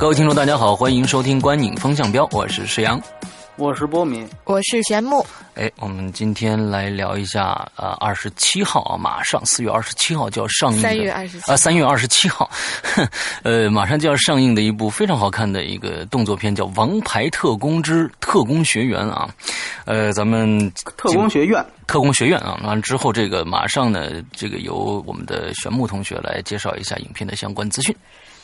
各位听众，大家好，欢迎收听《观影风向标》，我是石阳，我是波米，我是玄木。哎，我们今天来聊一下，呃，二十七号啊，马上四月二十七号就要上映的，三月二十七啊，三月二十七号，呃，马上就要上映的一部非常好看的一个动作片，叫《王牌特工之特工学员》啊，呃，咱们特工学院，特工学院啊，完了之后，这个马上呢，这个由我们的玄木同学来介绍一下影片的相关资讯。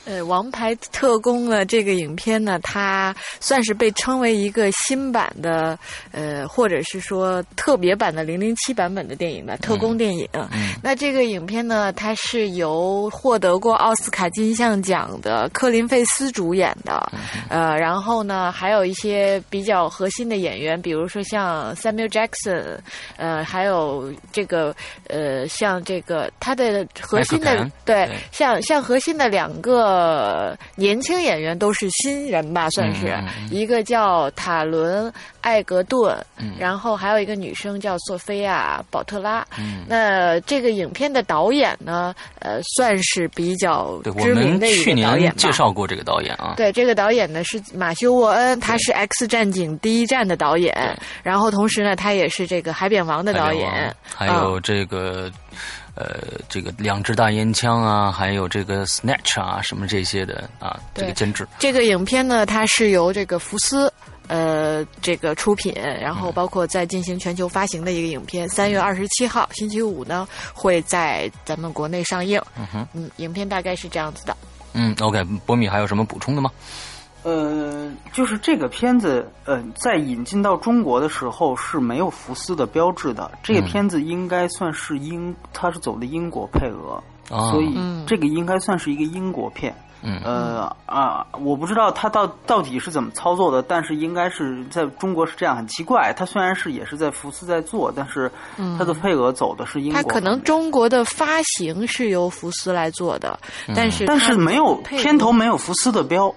呃，《王牌特工》呢，这个影片呢，它算是被称为一个新版的，呃，或者是说特别版的零零七版本的电影吧，特工电影。嗯那这个影片呢，它是由获得过奥斯卡金像奖的科林费斯主演的，呃，然后呢，还有一些比较核心的演员，比如说像 Samuel Jackson，呃，还有这个呃，像这个他的核心的对，像像核心的两个年轻演员都是新人吧，算是、嗯嗯嗯一个叫塔伦艾格顿，嗯然后还有一个女生叫索菲亚保特拉。嗯，那这个影片的导演呢，呃，算是比较对，我知名们的一去年个导演吧。介绍过这个导演啊，对，这个导演呢是马修·沃恩，他是《X 战警：第一站》的导演，然后同时呢，他也是这个《海扁王》的导演。还有这个。呃，这个两支大烟枪啊，还有这个 Snatch 啊，什么这些的啊，这个监制，这个影片呢，它是由这个福斯。呃，这个出品，然后包括在进行全球发行的一个影片，三月二十七号星期五呢会在咱们国内上映。嗯哼，嗯，影片大概是这样子的。嗯，OK，波米还有什么补充的吗？呃，就是这个片子，呃，在引进到中国的时候是没有福斯的标志的。这个嗯片子应该算是英，它是走的英国配额，啊，所以嗯这个应该算是一个英国片。嗯呃啊，我不知道它到到底是怎么操作的，但是应该是在中国是这样，很奇怪。它虽然是也是在福斯在做，但是它的配额走的是英国。它可能中国的发行是由福斯来做的，但是但是没有片头没有福斯的标。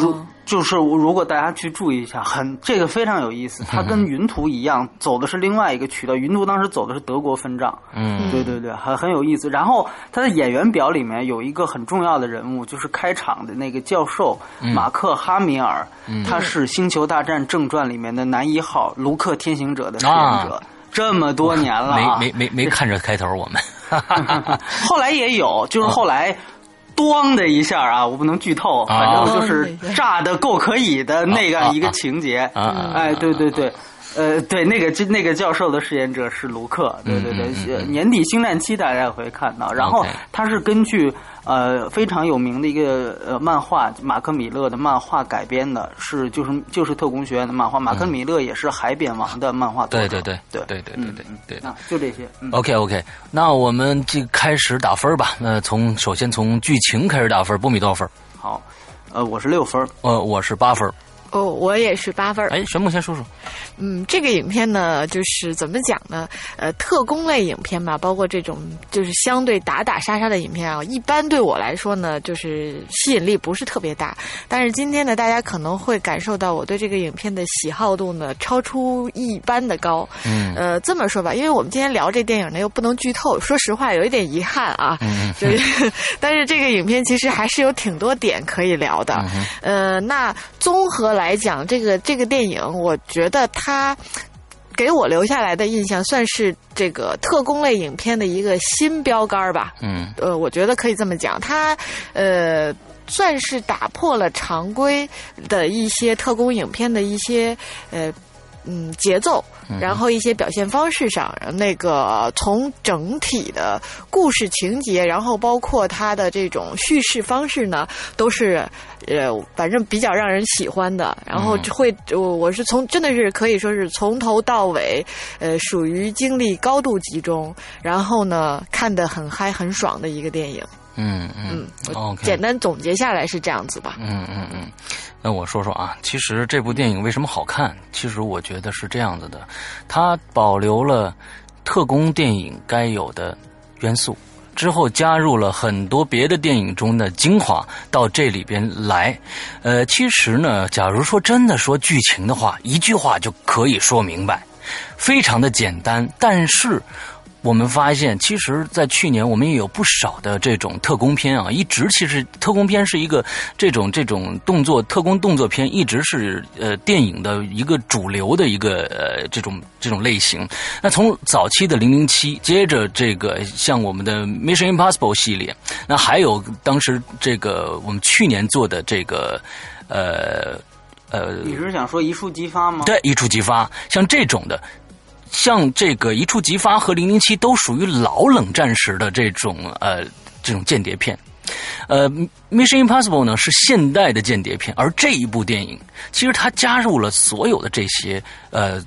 如嗯就是如果大家去注意一下，很这个非常有意思。它跟 云图一样，走的是另外一个渠道。云图当时走的是德国分账，嗯对对对，很很有意思。然后他的演员表里面有一个很重要的人物，就是开场的那个教授马克哈米尔，他是《星球大战正传》里面的男一号卢克天行者的饰演者。啊这么多年了啊，没没没没看着开头，我们 后来也有，就是后来。咣的一下啊，我不能剧透，反正就是炸的够可以的那个一个情节。啊啊哎，对对对，呃，对，那个那个教授的饰演者是卢克，对对对，嗯嗯嗯年底星战期大家也会看到。然后他是根据呃非常有名的一个呃漫画马克米勒的漫画改编的，是就是就是特工学院的漫画。马克米勒也是海扁王的漫画。对对对对对对对对对啊，就这些。嗯 OK OK，那我们就开始打分吧。那从首先从剧情开始打分，波米多少分？好，呃，我是六分。呃，我是八分。哦，我也是八分儿。哎，玄木先说说。嗯，这个影片呢，就是怎么讲呢？呃，特工类影片吧，包括这种就是相对打打杀杀的影片啊，一般对我来说呢，就是吸引力不是特别大。但是今天呢，大家可能会感受到我对这个影片的喜好度呢，超出一般的高。嗯呃，这么说吧，因为我们今天聊这电影呢，又不能剧透，说实话有一点遗憾啊。嗯 就是，但是这个影片其实还是有挺多点可以聊的。呃，那综合来讲，这个这个电影，我觉得它给我留下来的印象，算是这个特工类影片的一个新标杆儿吧。嗯呃，我觉得可以这么讲，它呃。算是打破了常规的一些特工影片的一些呃嗯节奏，然后一些表现方式上，那个从整体的故事情节，然后包括它的这种叙事方式呢，都是呃反正比较让人喜欢的。然后会我我是从真的是可以说是从头到尾，呃属于精力高度集中，然后呢看得很嗨很爽的一个电影。嗯嗯，OK，简单总结下来是这样子吧。嗯嗯嗯，那我说说啊，其实这部电影为什么好看？其实我觉得是这样子的，它保留了特工电影该有的元素，之后加入了很多别的电影中的精华到这里边来。呃，其实呢，假如说真的说剧情的话，一句话就可以说明白，非常的简单，但是。我们发现，其实，在去年我们也有不少的这种特工片啊，一直其实特工片是一个这种这种动作特工动作片，一直是呃电影的一个主流的一个呃这种这种类型。那从早期的零零七，接着这个像我们的 Mission Impossible 系列，那还有当时这个我们去年做的这个呃呃，你是想说一触即发吗？对，一触即发，像这种的。像这个一触即发和零零七都属于老冷战时的这种呃这种间谍片，呃，Mission Impossible 呢是现代的间谍片，而这一部电影其实它加入了所有的这些呃。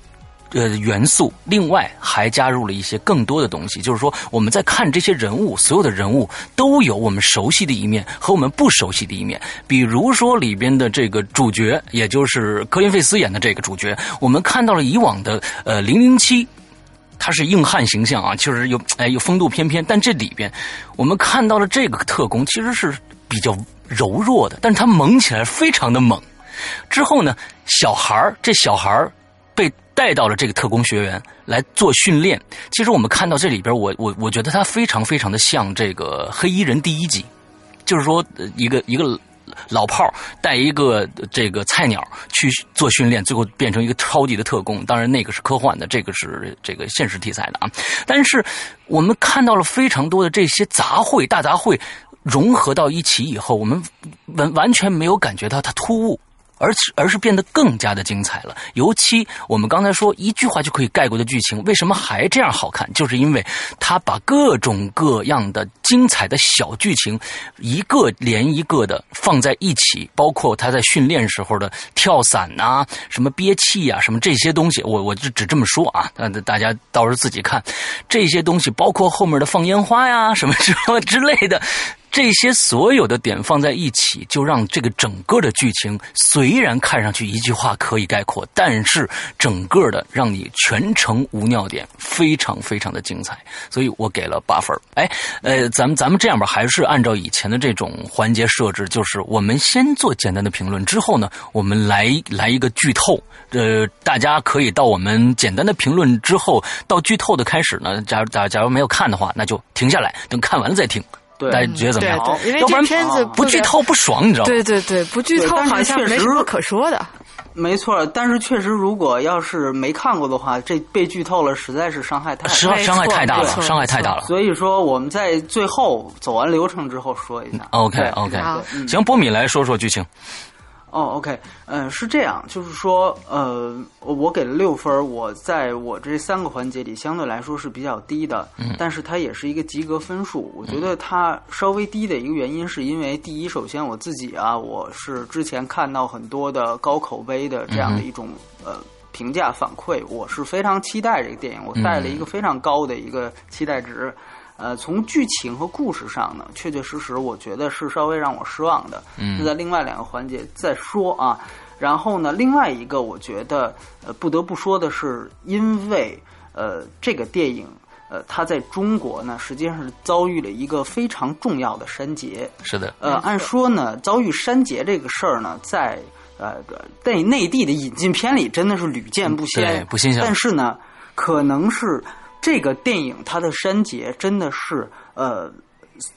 呃，元素，另外还加入了一些更多的东西，就是说我们在看这些人物，所有的人物都有我们熟悉的一面和我们不熟悉的一面。比如说里边的这个主角，也就是科林费斯演的这个主角，我们看到了以往的呃零零七，他是硬汉形象啊，确实有哎有风度翩翩，但这里边我们看到了这个特工其实是比较柔弱的，但是他猛起来非常的猛。之后呢，小孩这小孩被。带到了这个特工学员来做训练。其实我们看到这里边，我我我觉得他非常非常的像这个黑衣人第一集，就是说一个一个老炮带一个这个菜鸟去做训练，最后变成一个超级的特工。当然那个是科幻的，这个是这个现实题材的啊。但是我们看到了非常多的这些杂烩大杂烩融合到一起以后，我们完完全没有感觉到它突兀。而而是变得更加的精彩了。尤其我们刚才说一句话就可以概括的剧情，为什么还这样好看？就是因为他把各种各样的精彩的小剧情一个连一个的放在一起，包括他在训练时候的跳伞呐、什么憋气呀、什么这些东西，我我就只这么说啊，那大家到时候自己看这些东西，包括后面的放烟花呀、什么什么之类的。这些所有的点放在一起，就让这个整个的剧情虽然看上去一句话可以概括，但是整个的让你全程无尿点，非常非常的精彩。所以我给了八分。哎，呃，咱们咱们这样吧，还是按照以前的这种环节设置，就是我们先做简单的评论，之后呢，我们来来一个剧透。呃，大家可以到我们简单的评论之后，到剧透的开始呢，假假假如没有看的话，那就停下来，等看完了再听。大家觉得怎么样？因为这片子不剧透不爽，你知道吗？对对对，不剧透好像没什么可说的。没错，但是确实，如果要是没看过的话，这被剧透了，实在是伤害太伤伤害太大了，伤害太大了。所以说，我们在最后走完流程之后说一下。OK OK，行，波米来说说剧情。哦，OK，嗯，是这样，就是说，呃，我给了六分，我在我这三个环节里相对来说是比较低的，嗯，但是它也是一个及格分数。我觉得它稍微低的一个原因，是因为第一，首先我自己啊，我是之前看到很多的高口碑的这样的一种呃评价反馈，我是非常期待这个电影，我带了一个非常高的一个期待值。呃，从剧情和故事上呢，确确实实，我觉得是稍微让我失望的。嗯，在另外两个环节再说啊。然后呢，另外一个我觉得呃不得不说的是，因为呃这个电影呃它在中国呢实际上是遭遇了一个非常重要的删节。是的。呃，按说呢，遭遇删节这个事儿呢，在呃在内地的引进片里真的是屡见不鲜，不新鲜。但是呢，可能是。这个电影它的删节真的是呃，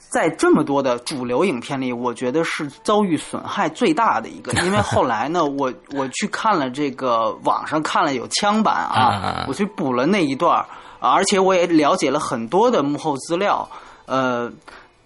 在这么多的主流影片里，我觉得是遭遇损害最大的一个。因为后来呢，我我去看了这个网上看了有枪版啊，我去补了那一段而且我也了解了很多的幕后资料。呃，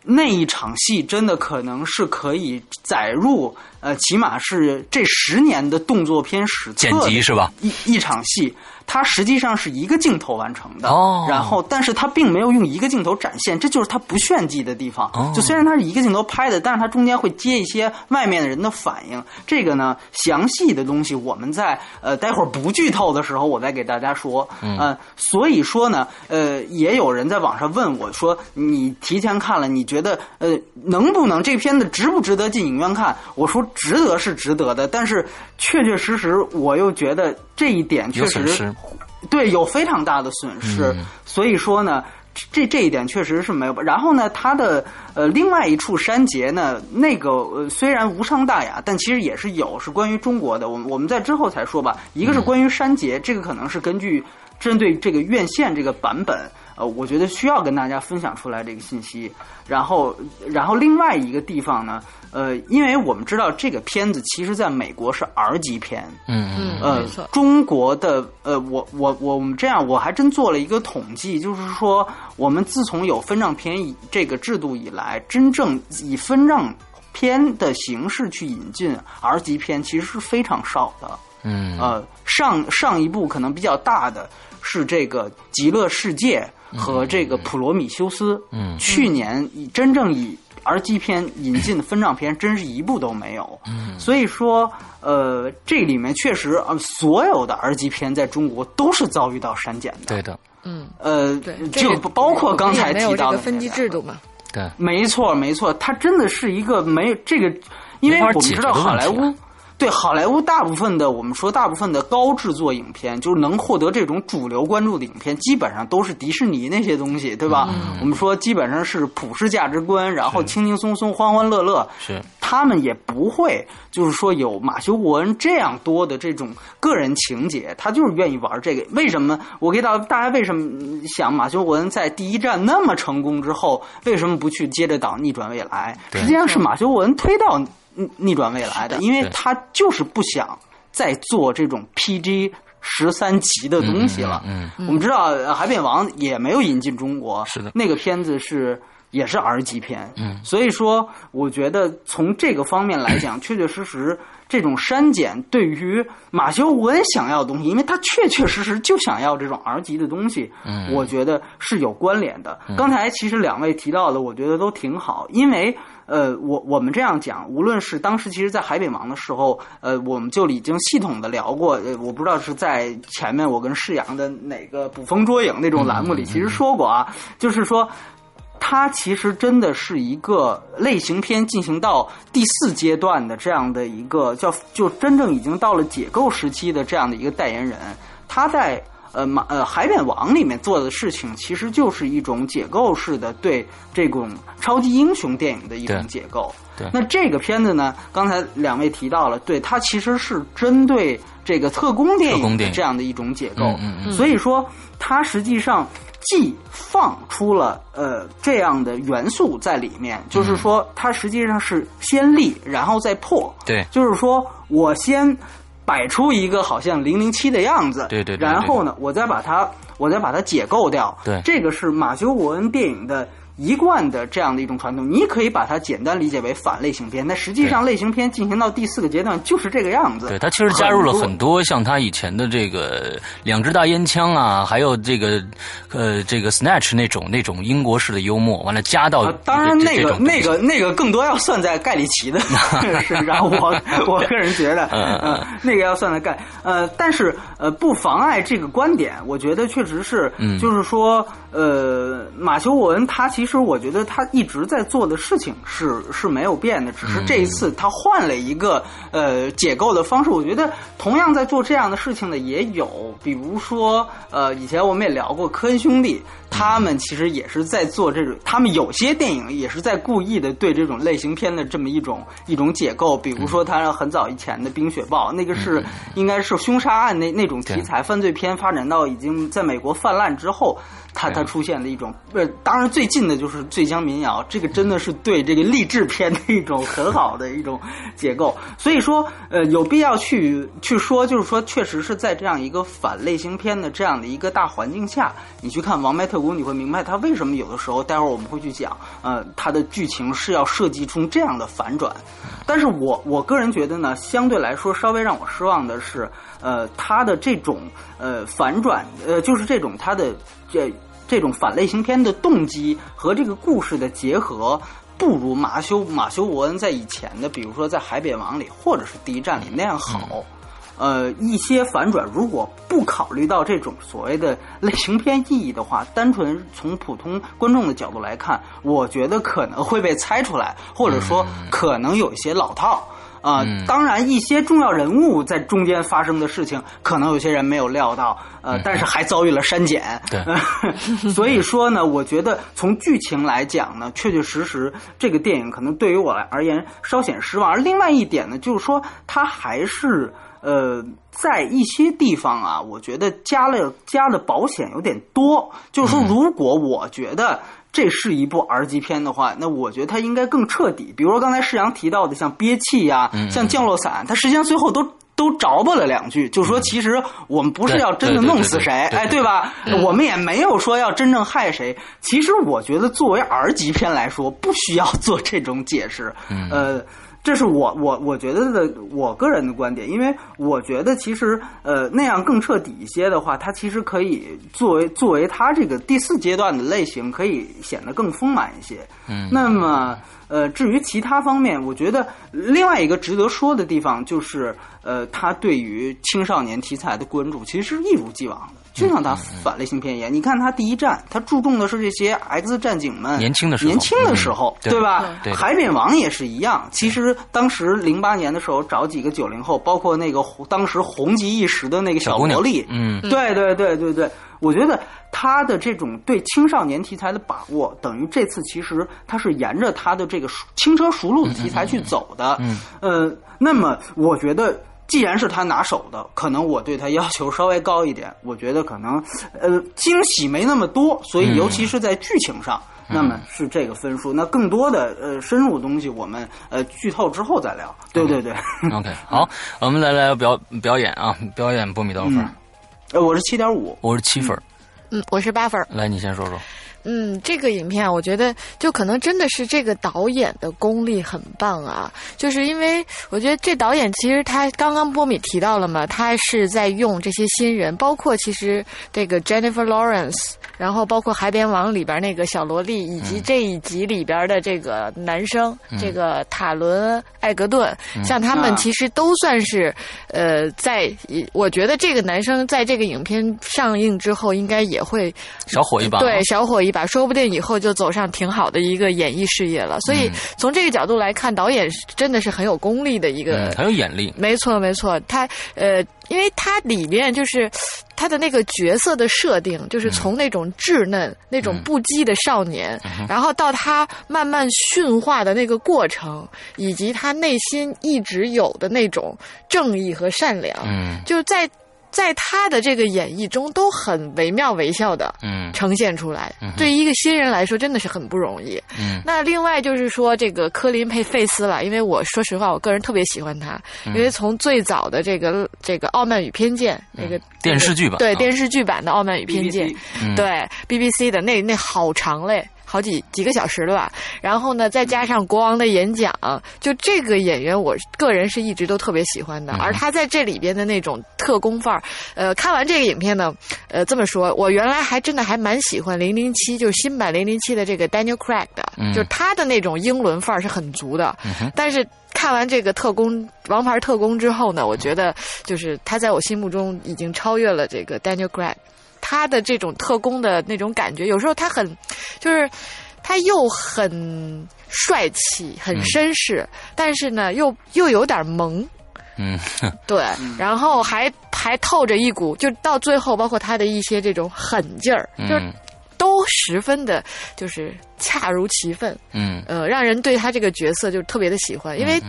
那一场戏真的可能是可以载入。呃，起码是这十年的动作片史剪册辑是吧？一一场戏，它实际上是一个镜头完成的。哦然后，但是它并没有用一个镜头展现，这就是它不炫技的地方。哦就虽然它是一个镜头拍的，但是它中间会接一些外面的人的反应。这个呢，详细的东西我们在呃待会儿不剧透的时候，我再给大家说。嗯呃，所以说呢，呃，也有人在网上问我说，你提前看了，你觉得呃能不能这片子值不值得进影院看？我说值得是值得的，但是确确实实我又觉得这一点确实有对有非常大的损失。嗯所以说呢。这这一点确实是没有，然后呢，它的呃另外一处删节呢，那个呃虽然无伤大雅，但其实也是有是关于中国的，我们我们在之后才说吧。一个是关于删节，这个可能是根据针对这个院线这个版本，呃，我觉得需要跟大家分享出来这个信息。然后，然后另外一个地方呢，呃，因为我们知道这个片子其实在美国是 R 级片，嗯嗯嗯，呃，，中国的呃，我我我们这样，我还真做了一个统计，就是说，我们自从有分账片以这个制度以来，真正以分账片的形式去引进 R 级片，其实是非常少的。嗯呃，上上一部可能比较大的是这个《极乐世界》和这个《普罗米修斯》。嗯。去年以真正以 R 级片引进的分账片，真是一部都没有。嗯。所以说，呃，这里面确实呃，所有的 R 级片在中国都是遭遇到删减的。对的，嗯，呃对，，就包括刚才提到的分级制度嘛，对，没错，没错，它真的是一个没这个，因为我们知道好莱坞对好莱坞大部分的我们说大部分的高制作影片，就是能获得这种主流关注的影片，基本上都是迪士尼那些东西，对吧？嗯我们说基本上是普世价值观，然后轻轻松松、欢欢乐乐，是他们也不会就是说有马修·沃恩这样多的这种个人情节，他就是愿意玩这个。为什么？我给大大家为什么想马修·沃恩在第一站那么成功之后，为什么不去接着导《逆转未来》？实际上是马修·沃恩推到《逆逆转未来》的，因为他就是不想再做这种 PG 十三级的东西了。嗯。我们知道呃《海扁王》也没有引进中国，是的。那个片子是也是 R 级片，嗯所以说我觉得从这个方面来讲，确确实实这种删减对于马修·伯恩想要的东西，因为他确确实实就想要这种 R 级的东西，嗯我觉得是有关联的。刚才其实两位提到的，我觉得都挺好，因为。呃，我我们这样讲，无论是当时其实，在海北王的时候，呃，我们就已经系统的聊过。呃，我不知道是在前面我跟世阳的哪个捕风捉影那种栏目里，其实说过啊，就是说，它其实真的是一个类型片进行到第四阶段的这样的一个叫，就真正已经到了解构时期的这样的一个代言人。他在呃马呃海扁王里面做的事情，其实就是一种解构式的对这种超级英雄电影的一种解构。对那这个片子呢，刚才两位提到了，对它其实是针对这个特工电影这样的一种解构。嗯嗯嗯所以说，它实际上既放出了呃这样的元素在里面，就是说它实际上是先立，然后再破。对就是说我先摆出一个好像零零七的样子，对对然后呢，我再把它我再把它解构掉。对这个是马修·沃恩电影的。一贯的这样的一种传统，你可以把它简单理解为反类型片，但实际上类型片进行到第四个阶段就是这个样子。对，它其实加入了很多像他以前的这个两只大烟枪啊，还有这个呃这个 Snatch 那种那种英国式的幽默，完了加到啊，当然，那个那个那个更多要算在盖里奇的 是，然后我我个人觉得，嗯嗯。呃，那个要算在盖，呃，但是呃，不妨碍这个观点，我觉得确实是，嗯。就是说，呃，马修·文他其实我觉得他一直在做的事情是是没有变的，只是这一次他换了一个呃解构的方式。我觉得同样在做这样的事情的也有，比如说呃，以前我们也聊过科恩兄弟，他们其实也是在做这种，他们有些电影也是在故意的对这种类型片的这么一种一种解构，比如说他很早以前的《冰雪暴》，那个是应该是凶杀案那那种题材犯罪片发展到已经在美国泛滥之后。它它出现的一种，呃，当然最近的的就是《醉江民谣》，这个真的是对这个励志片的一种很好的一种解构。所以说，呃，有必要去去说，就是说，确实是在这样一个反类型片的这样的一个大环境下，你去看《王麦特工》，你会明白他为什么有的时候，待会儿我们会去讲，呃，他的剧情是要设计出这样的反转。但是我我个人觉得呢，相对来说稍微让我失望的是，呃，他的这种呃反转，呃，就是这种他的这这种反类型片的动机和这个故事的结合，不如马修马修伯恩在以前的，比如说在《海扁王》里或者是《第一站》里那样好。呃，一些反转如果不考虑到这种所谓的类型片意义的话，单纯从普通观众的角度来看，我觉得可能会被猜出来，或者说可能有一些老套。啊、当然，一些重要人物在中间发生的事情，可能有些人没有料到，呃，但是还遭遇了删减。对 所以说呢，我觉得从剧情来讲呢，确确实实这个电影可能对于我来而言稍显失望。而另外一点呢，就是说它还是呃，在一些地方啊，我觉得加了加的保险有点多。就是说，如果我觉得。这是一部 R 级片的话，那我觉得它应该更彻底。比如说刚才世阳提到的，像憋气呀、像降落伞，它实际上最后都都着吧了两句，就说其实我们不是要真的弄死谁，哎，对吧？我们也没有说要真正害谁。其实我觉得作为 R 级片来说，不需要做这种解释。呃。这是我我我觉得的我个人的观点，因为我觉得其实呃那样更彻底一些的话，它其实可以作为作为它这个第四阶段的类型，可以显得更丰满一些。嗯，那么呃至于其他方面，我觉得另外一个值得说的地方就是呃它对于青少年题材的关注其实是一如既往的。就像他反类型片一样，你看他第一站，他注重的是这些 X 战警们年轻的时候，年轻的时候，嗯对吧？对海扁王也是一样。其实当时零八年的时候，找几个九零后，包括那个当时红极一时的那个小姑娘萝莉，嗯，对对对对对，我觉得他的这种对青少年题材的把握，等于这次其实他是沿着他的这个熟轻车熟路的题材去走的。嗯，呃，那么我觉得。既然是他拿手的，可能我对他要求稍微高一点。我觉得可能，呃，惊喜没那么多，所以尤其是在剧情上，那么是这个分数。那更多的呃深入的东西，我们呃剧透之后再聊。对对对，OK，好，我们来来表表演啊，表演波米多少分？呃，我是七点五，我是七分。嗯，我是八分。来，你先说说。嗯，这个影片我觉得就可能真的是这个导演的功力很棒啊，就是因为我觉得这导演其实他刚刚波米提到了嘛，他是在用这些新人，包括其实这个 Jennifer Lawrence，然后包括《海边王》里边那个小萝莉，以及这一集里边的这个男生，这个塔伦·艾格顿，像他们其实都算是呃，在我觉得这个男生在这个影片上映之后，应该也会小火一把，对，小火一把，说不定以后就走上挺好的一个演艺事业了。所以从这个角度来看，导演真的是很有功力的一个，嗯很有眼力。没错，没错，他呃，因为他里面就是他的那个角色的设定，就是从那种稚嫩、那种不羁的少年，然后到他慢慢驯化的那个过程，以及他内心一直有的那种正义和善良，嗯。就在。在他的这个演绎中都很惟妙惟肖的嗯。呈现出来，对于一个新人来说真的是很不容易。嗯。那另外就是说这个科林佩费斯了，因为我说实话，我个人特别喜欢他，因为从最早的这个这个《傲慢与偏见》那个电视剧版啊。对电视剧版的《傲慢与偏见》对 BBC 的那那好长嘞。好几几个小时了吧，然后呢，再加上国王的演讲，就这个演员，我个人是一直都特别喜欢的。而他在这里边的那种特工范儿，呃，看完这个影片呢，呃，这么说，我原来还真的还蛮喜欢零零七，就是新版零零七的这个 Daniel Craig 的，嗯就是他的那种英伦范儿是很足的。但是看完这个特工王牌特工之后呢，我觉得就是他在我心目中已经超越了这个 Daniel Craig。他的这种特工的那种感觉，有时候他很，就是他又很帅气、很绅士，但是呢，又又有点萌。嗯。对，然后还还透着一股，就到最后，包括他的一些这种狠劲儿，就都十分的，就是恰如其分，嗯。呃，让人对他这个角色就特别的喜欢，因为。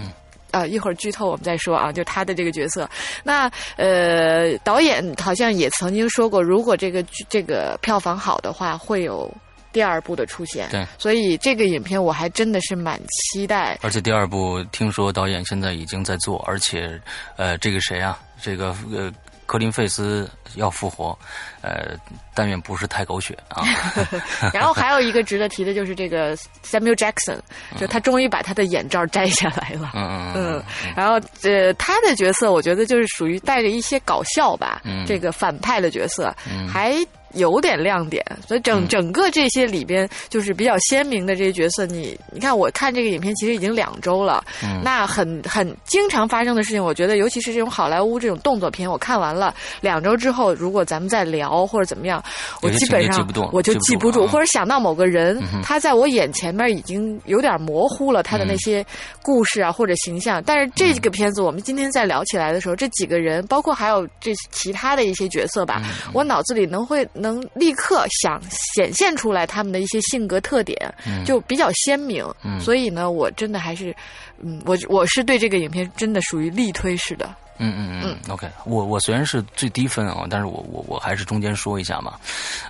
嗯啊、一会儿剧透我们再说啊，就他的这个角色。那呃，导演好像也曾经说过，如果这个剧这个票房好的话，会有第二部的出现。对，所以这个影片我还真的是蛮期待。而且第二部听说导演现在已经在做，而且，呃，这个谁啊？这个呃。科林费斯要复活，呃，但愿不是太狗血啊。然后还有一个值得提的就是这个 Samuel Jackson，就他终于把他的眼罩摘下来了。嗯嗯嗯。然后呃，他的角色我觉得就是属于带着一些搞笑吧，这个反派的角色还。有点亮点，所以整整个这些里边就是比较鲜明的这些角色。你你看，我看这个影片其实已经两周了，那很很经常发生的事情，我觉得尤其是这种好莱坞这种动作片，我看完了两周之后，如果咱们再聊或者怎么样，我基本上我就记不住，或者想到某个人，他在我眼前面已经有点模糊了他的那些故事啊或者形象。但是这个片子我们今天在聊起来的时候，这几个人，包括还有这其他的一些角色吧，我脑子里能会。能立刻想显现出来他们的一些性格特点，就比较鲜明。所以呢，我真的还是，嗯，我我是对这个影片真的属于力推式的。嗯嗯嗯。OK，我我虽然是最低分啊，但是我我我还是中间说一下嘛。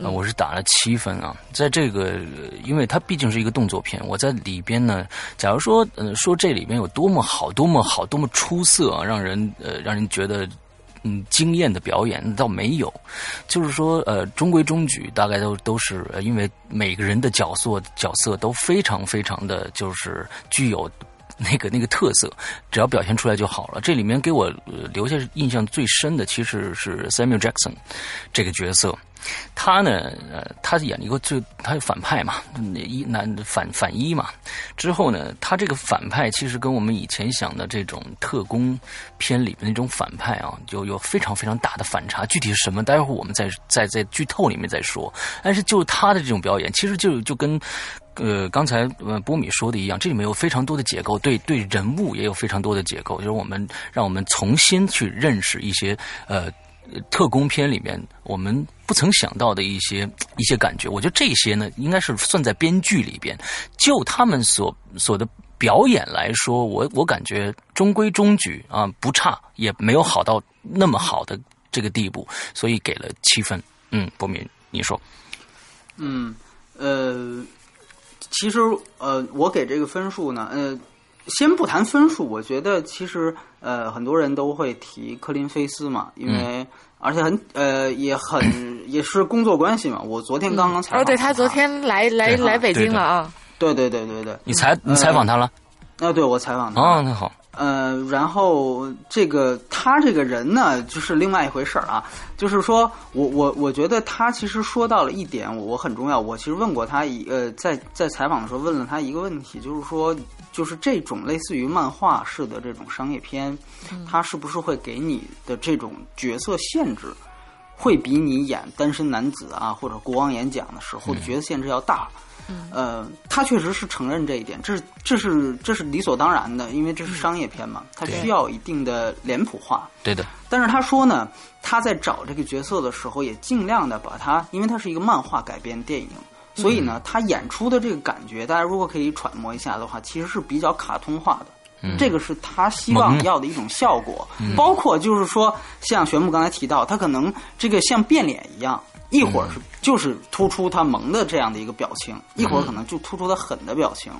我是打了七分啊，在这个，因为它毕竟是一个动作片，我在里边呢，假如说呃说这里边有多么好，多么好，多么出色啊，让人呃让人觉得。嗯，惊艳的表演倒没有，就是说，呃，中规中矩，大概都都是因为每个人的角色角色都非常非常的就是具有那个那个特色，只要表现出来就好了。这里面给我留下印象最深的其实是 Samuel Jackson 这个角色。他呢，呃，他演了一个最，他反派嘛，一男反反一嘛。之后呢，他这个反派其实跟我们以前想的这种特工片里面那种反派啊，就有非常非常大的反差。具体是什么，待会儿我们再再在剧透里面再说。但是就他的这种表演，其实就就跟呃刚才呃波米说的一样，这里面有非常多的结构，对对人物也有非常多的结构，就是我们让我们重新去认识一些呃。特工片里面我们不曾想到的一些一些感觉，我觉得这些呢，应该是算在编剧里边。就他们所所的表演来说，我我感觉中规中矩啊，不差，也没有好到那么好的这个地步，所以给了七分。嗯，博敏，你说？嗯，呃，其实呃，我给这个分数呢，呃。先不谈分数，我觉得其实呃很多人都会提科林菲斯嘛，因为而且很呃也很 也是工作关系嘛。我昨天刚刚采访，哦，对他昨天来来来北京了啊，对对对对对，你采你采访他了？啊，对我采访他。哦，那好。呃，然后这个他这个人呢，就是另外一回事儿啊。就是说我我我觉得他其实说到了一点，我很重要。我其实问过他一呃，在在采访的时候问了他一个问题，就是说。就是这种类似于漫画式的这种商业片，它是不是会给你的这种角色限制，会比你演单身男子啊或者国王演讲的时候的角色限制要大？呃，他确实是承认这一点，这是这是这是理所当然的，因为这是商业片嘛，它需要一定的脸谱化。对的。但是他说呢，他在找这个角色的时候，也尽量的把他，因为它是一个漫画改编电影。所以呢，他演出的这个感觉，大家如果可以揣摩一下的话，其实是比较卡通化的。这个是他希望要的一种效果。包括就是说，像玄牧刚才提到，他可能这个像变脸一样，一会儿是就是突出他萌的这样的一个表情，一会儿可能就突出他狠的表情，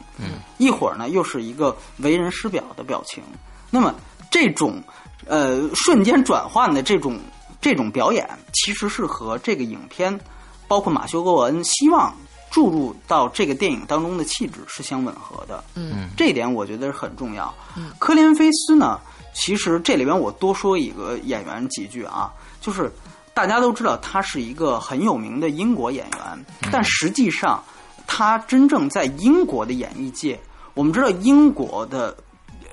一会儿呢又是一个为人师表的表情。那么这种呃瞬间转换的这种这种表演，其实是和这个影片，包括马修·戈恩希望。注入到这个电影当中的气质是相吻合的，嗯，这一点我觉得是很重要。科林菲斯呢，其实这里边我多说一个演员几句啊，就是大家都知道他是一个很有名的英国演员，但实际上他真正在英国的演艺界，我们知道英国的。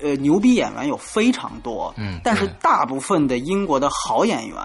呃，牛逼演员有非常多，嗯，但是大部分的英国的好演员，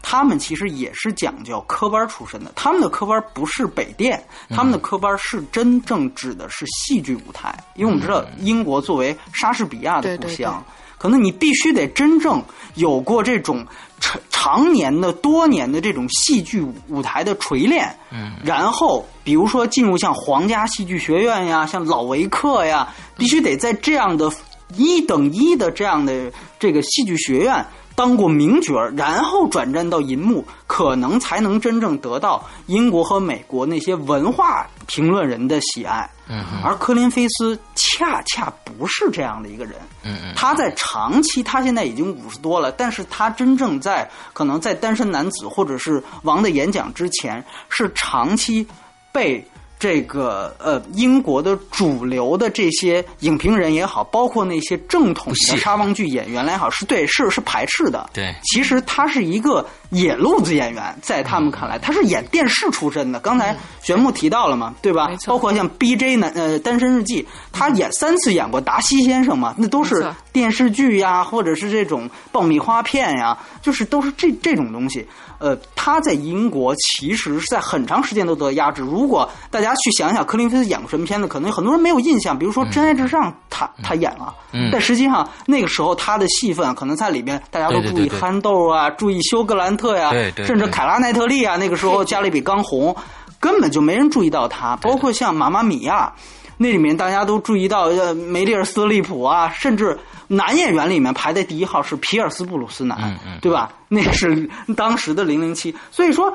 他们其实也是讲究科班出身的。他们的科班不是北电，他们的科班是真正指的是戏剧舞台。因为我们知道，英国作为莎士比亚的故乡，可能你必须得真正有过这种长常年的、多年的这种戏剧舞台的锤炼，嗯，然后比如说进入像皇家戏剧学院呀、像老维克呀，必须得在这样的。一等一的这样的这个戏剧学院当过名角然后转战到银幕，可能才能真正得到英国和美国那些文化评论人的喜爱。嗯而科林菲斯恰恰不是这样的一个人。嗯嗯他在长期，他现在已经五十多了，但是他真正在可能在《单身男子》或者是《王的演讲》之前，是长期被这个呃英国的主流的这些影评人也好，包括那些正统的沙翁剧演员来好，是对是是排斥的。对其实它是一个野路子演员，在他们看来，他是演电视出身的。刚才玄牧提到了嘛，对吧？没？错。包括像 B J 男呃《单身日记》，他演三次演过达西先生嘛，那都是电视剧呀，或者是这种爆米花片呀，就是都是这这种东西。呃，他在英国其实是在很长时间都得到压制。如果大家去想想克林菲斯演过什么片子，可能很多人没有印象，比如说《真爱至上》他，他演了，嗯。但实际上那个时候他的戏份可能在里面，大家都注意憨豆啊，注意休格兰特呀、对对对甚至凯拉奈特利啊，那个时候加勒比刚红，根本就没人注意到他。包括像《妈妈米亚》，那里面大家都注意到呃梅丽尔·斯特利普啊，甚至男演员里面排在第一号是皮尔斯·布鲁斯南，嗯嗯对吧？那是当时的零零七。所以说，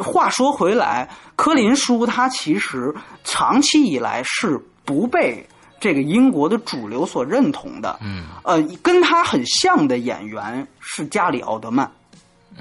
话说回来，科林叔他其实长期以来是不被。这个英国的主流所认同的，嗯，呃，跟他很像的演员是加里奥德曼，嗯，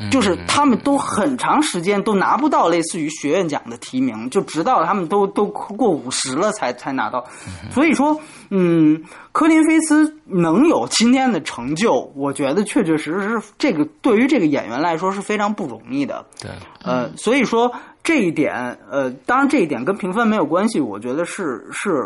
就是他们都很长时间都拿不到类似于学院奖的提名，就直到他们都都过五十了才才拿到。所以说，嗯，科林菲斯能有今天的成就，我觉得确确实实是这个对于这个演员来说是非常不容易的。对，呃，所以说这一点，呃，当然这一点跟评分没有关系，我觉得是是，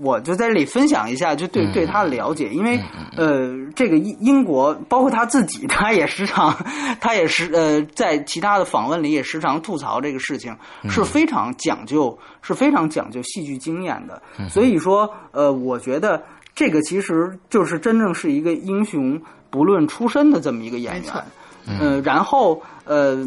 我就在这里分享一下，就对嗯。对他的了解，因为呃，这个英英国包括他自己，他也时常，他也是呃，在其他的访问里也时常吐槽这个事情，嗯。是非常讲究，是非常讲究戏剧经验的，嗯。所以说，呃，我觉得这个其实就是真正是一个英雄不论出身的这么一个演员。呃，然后呃，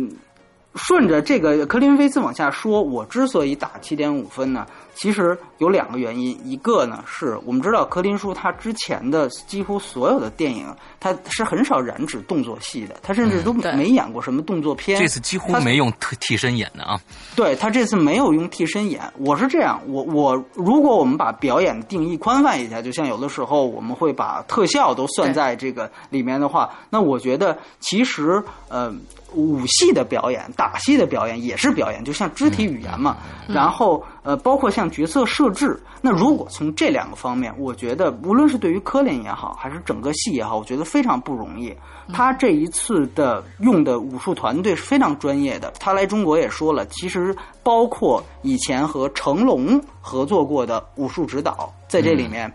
顺着这个科林菲斯往下说，我之所以打七点五分呢，其实有两个原因。一个呢是我们知道柯林叔他之前的几乎所有的电影，他是很少染指动作戏的，他甚至都没演过什么动作片。这次几乎他没用替替身演的啊，对他这次没有用替身演，我是这样，我我如果我们把表演的定义宽泛一下，就像有的时候我们会把特效都算在这个里面的话，那我觉得其实呃武戏的表演、打戏的表演也是表演，就像肢体语言嘛。然后呃，包括像角色设置，那如果从这两个方面，我觉得无论是对于科林也好，还是整个戏也好，我觉得非常不容易。他这一次的用的武术团队是非常专业的。他来中国也说了，其实包括以前和成龙合作过的武术指导，在这里面。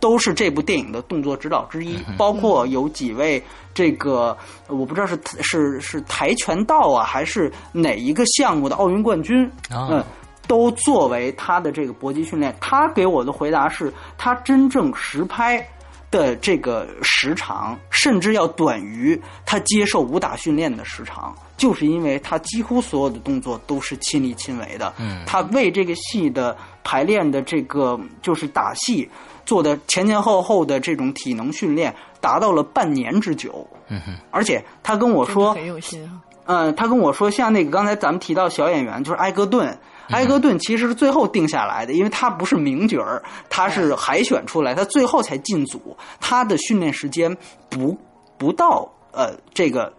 都是这部电影的动作指导之一，包括有几位这个呃我不知道是是是跆拳道啊，还是哪一个项目的奥运冠军，啊嗯，都作为他的这个搏击训练。他给我的回答是，他真正实拍的这个时长，甚至要短于他接受武打训练的时长，就是因为他几乎所有的动作都是亲力亲为的。嗯他为这个戏的排练的这个就是打戏做的前前后后的这种体能训练，达到了半年之久。嗯哼，而且他跟我说，很有心啊。嗯，他跟我说，像那个刚才咱们提到小演员，就是埃格顿。埃格顿其实是最后定下来的，因为他不是名角儿，他是海选出来，他最后才进组。他的训练时间不不到呃这个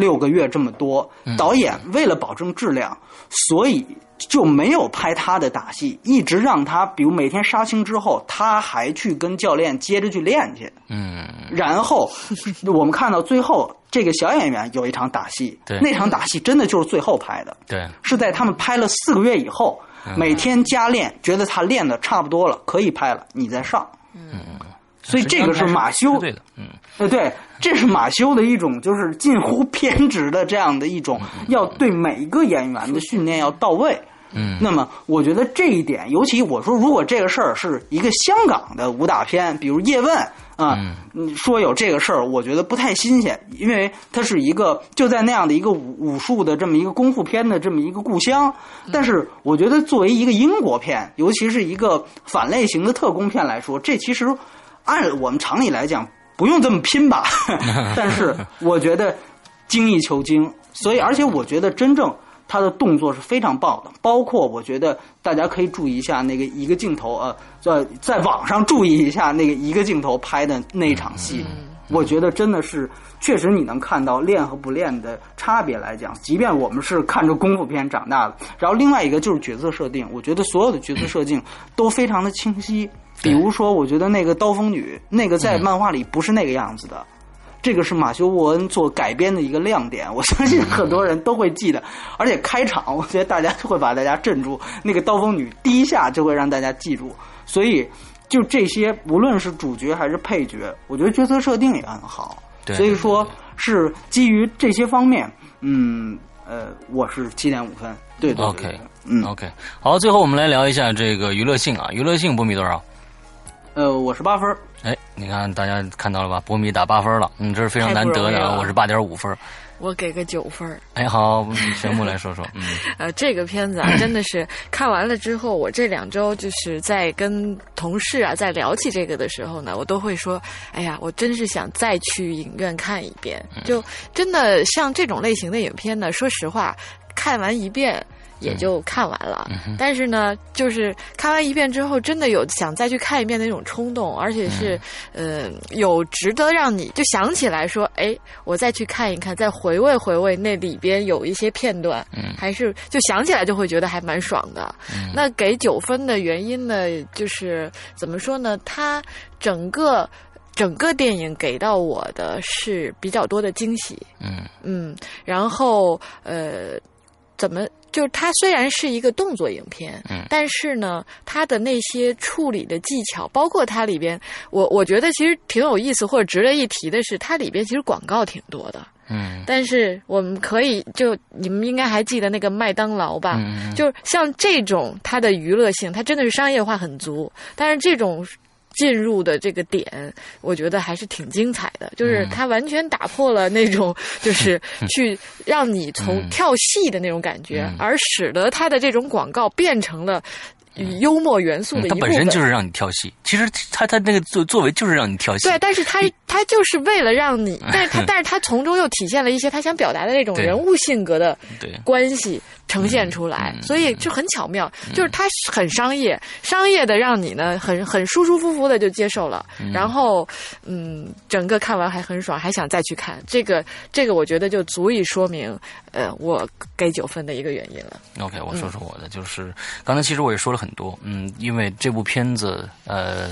六个月这么多。导演为了保证质量，所以就没有拍他的打戏，一直让他，比如每天杀青之后，他还去跟教练接着去练去。嗯，然后我们看到最后，这个小演员有一场打戏，对那场打戏真的就是最后拍的，对，是在他们拍了四个月以后，每天加练，觉得他练的差不多了，可以拍了，你再上。嗯，所以这个是马修对的，嗯，呃，对，这是马修的一种就是近乎 偏执的这样的一种，要对每一个演员的训练要到位。嗯那么我觉得这一点，尤其我说，如果这个事儿是一个香港的武打片，比如叶问啊，嗯说有这个事儿，我觉得不太新鲜，因为它是一个就在那样的一个武武术的这么一个功夫片的这么一个故乡。但是我觉得作为一个英国片，尤其是一个反类型的特工片来说，这其实按我们常理来讲不用这么拼吧，但是我觉得精益求精，所以而且我觉得真正他的动作是非常棒的，包括我觉得大家可以注意一下那个一个镜头，呃，在在网上注意一下那个一个镜头拍的那一场戏，我觉得真的是确实你能看到练和不练的差别来讲，即便我们是看着功夫片长大的，然后另外一个就是角色设定，我觉得所有的角色设定都非常的清晰，比如说我觉得那个刀锋女，那个在漫画里不是那个样子的。这个是马修·沃恩做改编的一个亮点，我相信很多人都会记得。而且开场，我觉得大家就会把大家镇住，那个刀锋女第一下就会让大家记住。所以，就这些，无论是主角还是配角，我觉得角色设定也很好。所以说，是基于这些方面，嗯，呃，我是七点五分。对对，OK，嗯，OK。好，最后我们来聊一下这个娱乐性啊，娱乐性波米多少？呃，我是八分。哎，你看，大家看到了吧？波米打八分了，嗯，这是非常难得的。我是八点五分，我给个九分儿。哎，好，全部来说说。嗯，呃，这个片子啊，真的是看完了之后，我这两周就是在跟同事啊在聊起这个的时候呢，我都会说，哎呀，我真是想再去影院看一遍。就真的像这种类型的影片呢，说实话，看完一遍。也就看完了，但是呢，就是看完一遍之后，真的有想再去看一遍的那种冲动，而且是，呃，有值得让你就想起来说，哎，我再去看一看，再回味回味那里边有一些片段，嗯还是就想起来就会觉得还蛮爽的。那给九分的原因呢，就是怎么说呢？它整个整个电影给到我的是比较多的惊喜，嗯嗯，然后呃，怎么？就是它虽然是一个动作影片，嗯，但是呢，它的那些处理的技巧，包括它里边，我我觉得其实挺有意思或者值得一提的是，它里边其实广告挺多的，嗯，但是我们可以就你们应该还记得那个麦当劳吧，嗯，就是像这种它的娱乐性，它真的是商业化很足，但是这种。进入的这个点，我觉得还是挺精彩的，就是它完全打破了那种 就是去让你从跳戏的那种感觉，而使得它的这种广告变成了。幽默元素的一部分，它本身就是让你跳戏。其实它它那个作作为就是让你跳戏。对，但是它它就是为了让你，但是它 但是它从中又体现了一些他想表达的那种人物性格的关系呈现出来，所以就很巧妙。就是它很商业，商业的让你呢很很舒舒服服的就接受了，然后嗯，整个看完还很爽，还想再去看。这个这个我觉得就足以说明呃我给九分的一个原因了。OK，我说说我的，就是刚才其实我也说了很。多嗯，因为这部片子呃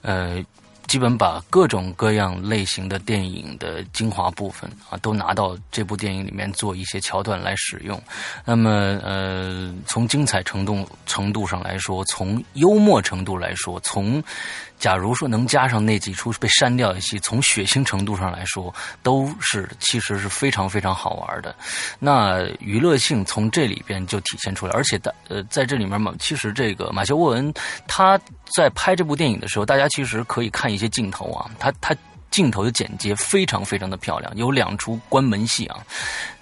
呃，基本把各种各样类型的电影的精华部分啊，都拿到这部电影里面做一些桥段来使用。那么呃，从精彩程度程度上来说，从幽默程度来说，从假如说能加上那几出被删掉的戏，从血腥程度上来说，都是其实是非常非常好玩的。那娱乐性从这里边就体现出来，而且的呃，在这里面嘛，其实这个马修·沃恩他在拍这部电影的时候，大家其实可以看一些镜头啊，他他。镜头的剪接非常非常的漂亮，有两出关门戏啊，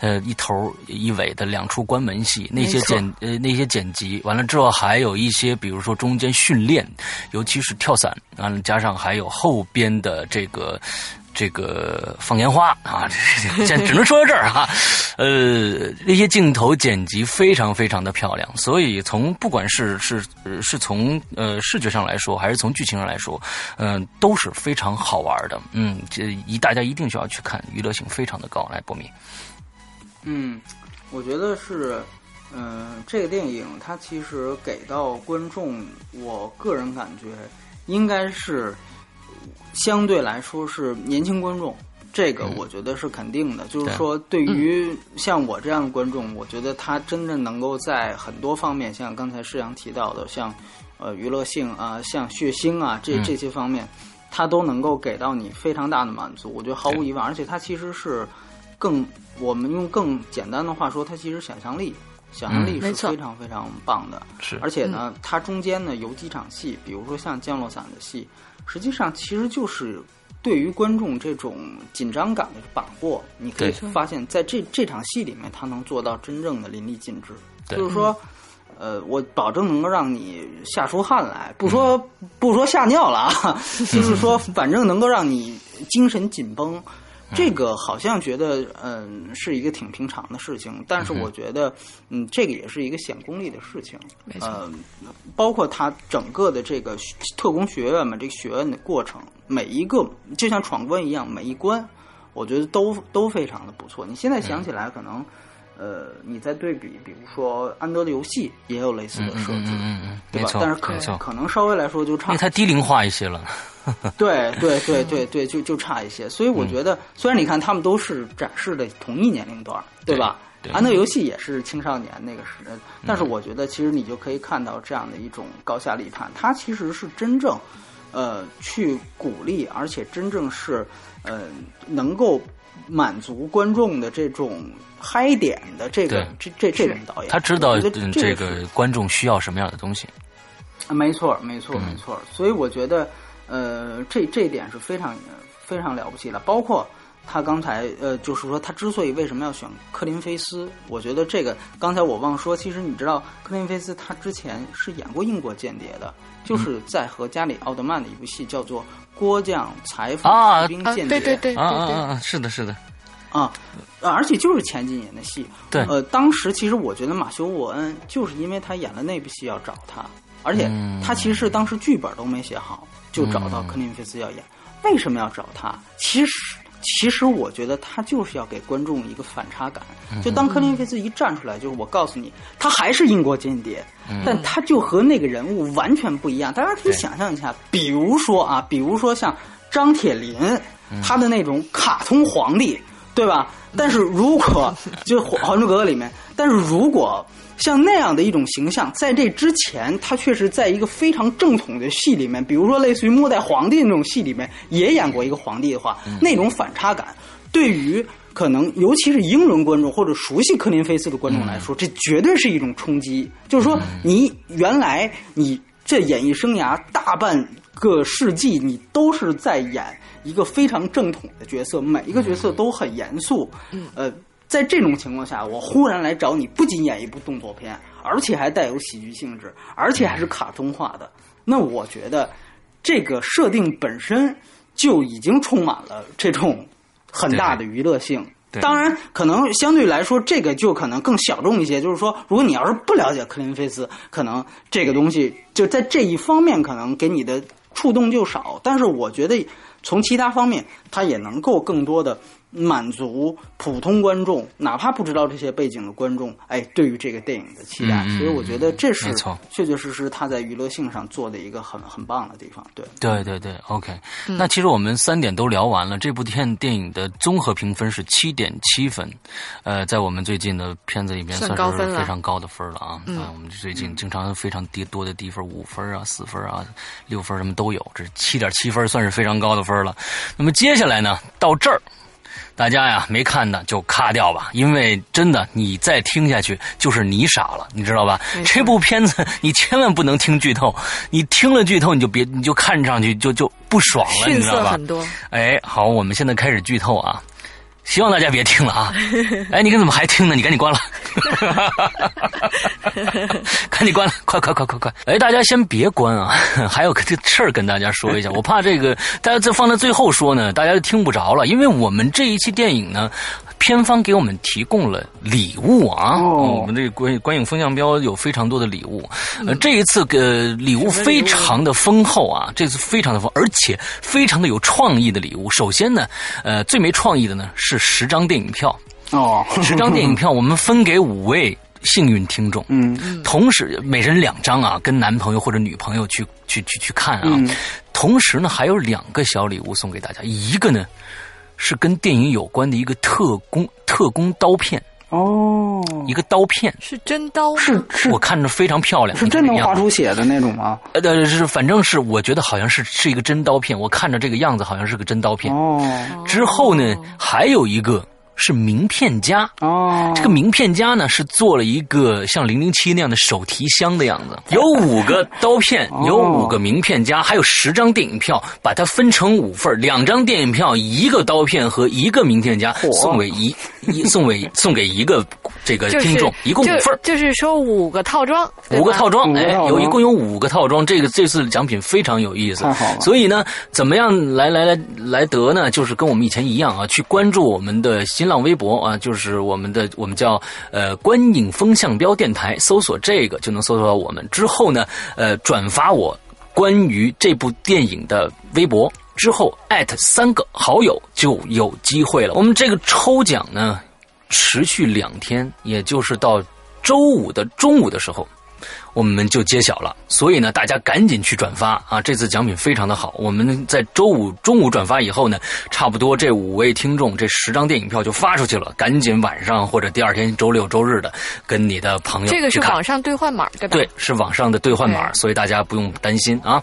呃，一头一尾的两出关门戏，那些剪呃那些剪辑完了之后，还有一些比如说中间训练，尤其是跳伞，完了加上还有后边的这个。这个放烟花啊，这只能说到这儿哈。呃，那些镜头剪辑非常非常的漂亮，所以从不管是是是从呃视觉上来说，还是从剧情上来说，嗯，都是非常好玩的。嗯，这一大家一定需要去看，娱乐性非常的高。来，波米。嗯，我觉得是，嗯，这个电影它其实给到观众，我个人感觉应该是。相对来说是年轻观众，这个我觉得是肯定的。就是说，对于像我这样的观众，我觉得他真正能够在很多方面，像刚才世阳提到的，像呃娱乐性啊，像血腥啊这这些方面，他都能够给到你非常大的满足。我觉得毫无疑问，而且他其实是更我们用更简单的话说，他其实想象力想象力是非常非常棒的。是，而且呢，它中间呢有几场戏，比如说像降落伞的戏。实际上，其实就是对于观众这种紧张感的把握。你可以发现，在这这场戏里面，他能做到真正的淋漓尽致。就是说，呃，我保证能够让你吓出汗来，不说不说吓尿了啊，就是说，反正能够让你精神紧绷，这个好像觉得嗯是一个挺平常的事情，但是我觉得嗯这个也是一个显功力的事情。没错呃，包括他整个的这个学特工学院嘛，这个学院的过程，每一个就像闯关一样，每一关我觉得都都非常的不错。你现在想起来，可能。呃，你再对比，比如说安德的游戏也有类似的设置，嗯嗯嗯，对吧？没错，但是可没错，可能稍微来说就差因为它低龄化一些了。对对对对对，就就差一些。所以我觉得，虽然你看他们都是展示的同一年龄段，对吧？对安德游戏也是青少年那个时代，但是我觉得其实你就可以看到这样的一种高下立判，它其实是真正呃去鼓励，而且真正是呃能够满足观众的这种嗨点的这个这这这种导演，他知道这这个观众需要什么样的东西。没错，没错，嗯没错。所以我觉得，呃，这这一点是非常非常了不起的。包括他刚才，呃，就是说他之所以为什么要选科林菲斯，我觉得这个刚才我忘说，其实你知道，科林菲斯他之前是演过英国间谍的，就是在和加里奥德曼的一部戏叫做《郭将财富啊啊，士兵间谍》对对对对啊啊！是的，是的，啊，呃而且就是前几年的戏。对呃，当时其实我觉得马修·沃恩就是因为他演了那部戏要找他，而且嗯他其实当时剧本都没写好，就找到科林菲斯要演。为什么要找他？其实。其实我觉得他就是要给观众一个反差感，嗯就当科林菲斯一站出来，就是我告诉你，他还是英国间谍，嗯但他就和那个人物完全不一样。大家可以想象一下，比如说啊，比如说像张铁林，嗯他的那种卡通皇帝，对吧？但是如果就《还珠格格》里面，但是如果像那样的一种形象，在这之前，他确实在一个非常正统的戏里面，比如说类似于《末代皇帝》那种戏里面，也演过一个皇帝的话，那种反差感，对于可能尤其是英伦观众或者熟悉科林菲斯的观众来说，这绝对是一种冲击。就是说，你原来你这演艺生涯大半个世纪，你都是在演一个非常正统的角色，每一个角色都很严肃。嗯，呃，在这种情况下，我忽然来找你，不仅演一部动作片，而且还带有喜剧性质，而且还是卡通化的。那我觉得这个设定本身就已经充满了这种很大的娱乐性。当然，可能相对来说，这个就可能更小众一些。就是说，如果你要是不了解克林菲斯，可能这个东西就在这一方面可能给你的触动就少。但是，我觉得从其他方面，它也能够更多的满足普通观众，哪怕不知道这些背景的观众，哎，对于这个电影的期待。所以，我觉得这是没错确确实实他在娱乐性上做的一个很很棒的地方。对，对对对，OK。那其实我们三点都聊完了，这部电电影的综合评分是七点七分，呃，在我们最近的片子里面算算是非常高的分了啊。嗯啊，我们最近经常非常低多的低分，五分啊、四分啊、六分什么都有，这七点七分算是非常高的分了。那么接下来呢，到这儿。大家呀，没看的就卡掉吧，因为真的你再听下去就是你傻了，你知道吧这部片子你千万不能听剧透，你听了剧透你就别你就看上去就就不爽了，你知道吧？色很多。哎，好，我们现在开始剧透啊，希望大家别听了啊！哎，你怎么还听呢？你赶紧关了，赶紧关了，快快快快快！哎，大家先别关啊，还有个这事儿跟大家说一下，我怕这个大家这放在最后说呢，大家就听不着了，因为我们这一期电影呢。片方给我们提供了礼物啊！哦。我们这个观观影风向标有非常多的礼物，呃，这一次呃礼物非常的丰厚啊，这次非常的丰，而且非常的有创意的礼物。首先呢，呃，最没创意的呢是十张电影票，哦，十张电影票我们分给五位幸运听众，嗯。同时每人两张啊，跟男朋友或者女朋友去去去去看啊。嗯。同时呢，还有两个小礼物送给大家，一个呢是跟电影有关的一个特工特工刀片，哦，一个刀片，是真刀？是是我看着非常漂亮，是真能你看这个样子画出血的那种吗？呃，是反正是我觉得好像是是一个真刀片，我看着这个样子好像是个真刀片。哦，之后呢，还有一个是名片夹。哦，这个名片夹呢，是做了一个像零零七那样的手提箱的样子，有五个刀片，有五个名片夹，还有十张电影票，把它分成五份儿两张电影票，一个刀片和一个名片夹，送给一一送给送给一个这个就是听众，一共五份儿。就就是说五个套装，五个套装，哎有一共有五个套装，这个这次奖品非常有意思。所以呢，怎么样来来来来得呢？就是跟我们以前一样啊，去关注我们的新新浪微博啊，就是我们的我们叫呃观影风向标电台，搜索这个就能搜索到我们。之后呢，呃，转发我关于这部电影的微博。之后艾特三个好友就有机会了。我们这个抽奖呢，持续两天，也就是到周五的中午的时候，我们就揭晓了。所以呢，大家赶紧去转发啊！这次奖品非常的好。我们在周五中午转发以后呢，差不多这五位听众这十张电影票就发出去了。赶紧晚上或者第二天周六周日的跟你的朋友这个是网上兑换码对吧？对，是网上的兑换码，所以大家不用担心啊。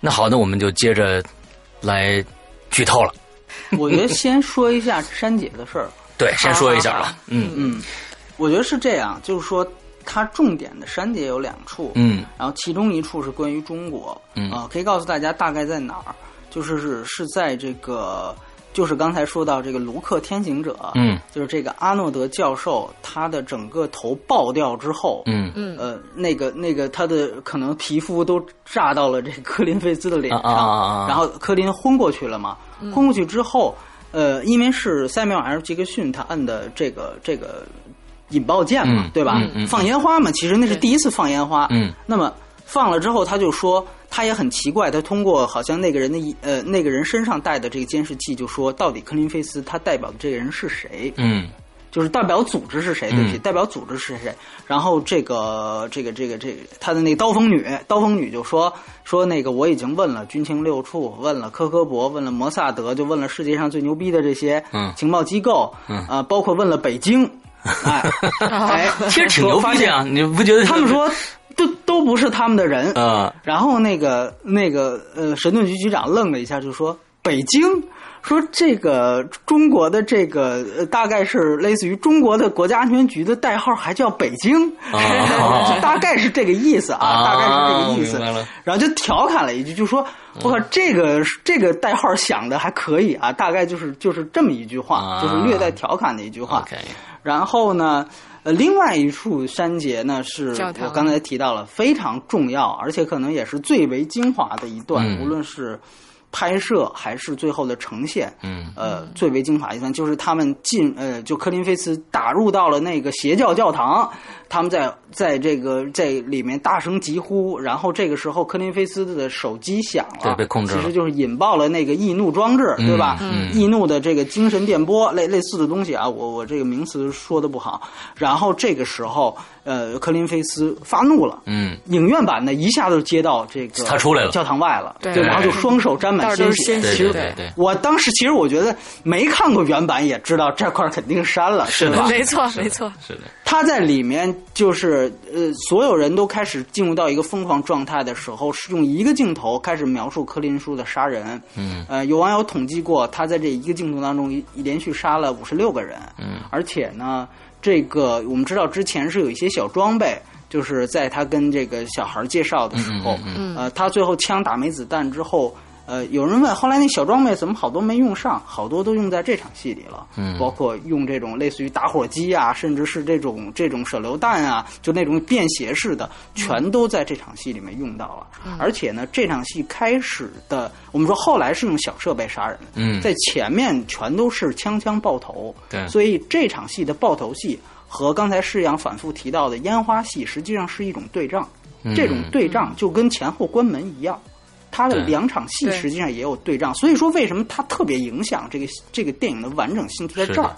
那好，那我们就接着来剧透了。我觉得先说一下珊姐的事儿。对，先说一下好好吧。嗯嗯，我觉得是这样，就是说它重点的删节有两处，嗯。然后其中一处是关于中国，嗯。啊、可以告诉大家大概在哪儿，就是是是在这个，就是刚才说到这个卢克天行者，嗯，就是这个阿诺德教授他的整个头爆掉之后，嗯。嗯。呃，那个那个他的可能皮肤都炸到了这个科林费兹的脸上，啊啊啊啊然后科林昏过去了嘛，昏过去之后，呃，因为是塞缪尔杰克逊他摁的这个这个引爆键嘛，嗯对吧？嗯嗯放烟花嘛，其实那是第一次放烟花，嗯，那么放了之后，他就说他也很奇怪，他通过好像那个人的一呃那个人身上带的这个监视器，就说到底科林菲斯他代表的这个人是谁？嗯就是代表组织是谁？对不起，嗯代表组织是谁？然后这个这个这个这个他的那个刀锋女，刀锋女就说说那个我已经问了军情六处，问了科科博，问了摩萨德，就问了世界上最牛逼的这些嗯情报机构，嗯啊，包括问了北京，哎 哎，其实挺牛发现逼的啊，你不觉得？他们说都都不是他们的人，啊，然后那个那个呃，神盾局局长愣了一下，就说：“北京，说这个中国的这个呃，大概是类似于中国的国家安全局的代号，还叫北京，啊 大概是这个意思啊，大概是这个意思。然后就调侃了一句，就说：“我靠，这个这个代号想的还可以啊，大概就是就是这么一句话，啊就是略带调侃的一句话。然后呢，呃，另外一处山节呢是我刚才提到了非常重要，而且可能也是最为精华的一段，嗯。无论是拍摄还是最后的呈现，嗯呃，最为精华一段就是他们进呃，就科林菲斯打入到了那个邪教教堂，他们在在这个在里面大声疾呼，然后这个时候科林菲斯的手机响了，对被控制了其实就是引爆了那个易怒装置，对吧？嗯易怒的这个精神电波类类似的东西啊，我我这个名词说的不好。然后这个时候，呃，科林菲斯发怒了。嗯影院版呢，一下就接到这个他出来了教堂外了，对然后就双手沾满到处都。是鲜血对我当时其实我觉得没看过原版也知道这块儿肯定删了，是的？没错没错，是的，他在里面就是呃，所有人都开始进入到一个疯狂状态的时候，是用一个镜头开始描述柯林叔的杀人。嗯呃，有网友统计过，他在这一个镜头当中连续杀了五十六个人。嗯而且呢，这个我们知道之前是有一些小装备。就是在他跟这个小孩介绍的时候，嗯嗯呃，他最后枪打没子弹之后，呃，有人问后来那小装备怎么好多没用上，好多都用在这场戏里了，嗯。包括用这种类似于打火机啊，甚至是这种这种手榴弹啊，就那种便携式的，全都在这场戏里面用到了。而且呢，这场戏开始的，我们说后来是用小设备杀人，嗯。在前面全都是枪枪爆头，对。所以这场戏的爆头戏和刚才施阳反复提到的烟花戏，实际上是一种对仗。嗯。这种对仗就跟前后关门一样，它的两场戏实际上也有对仗。所以说，为什么它特别影响这个这个电影的完整性就在这儿是的。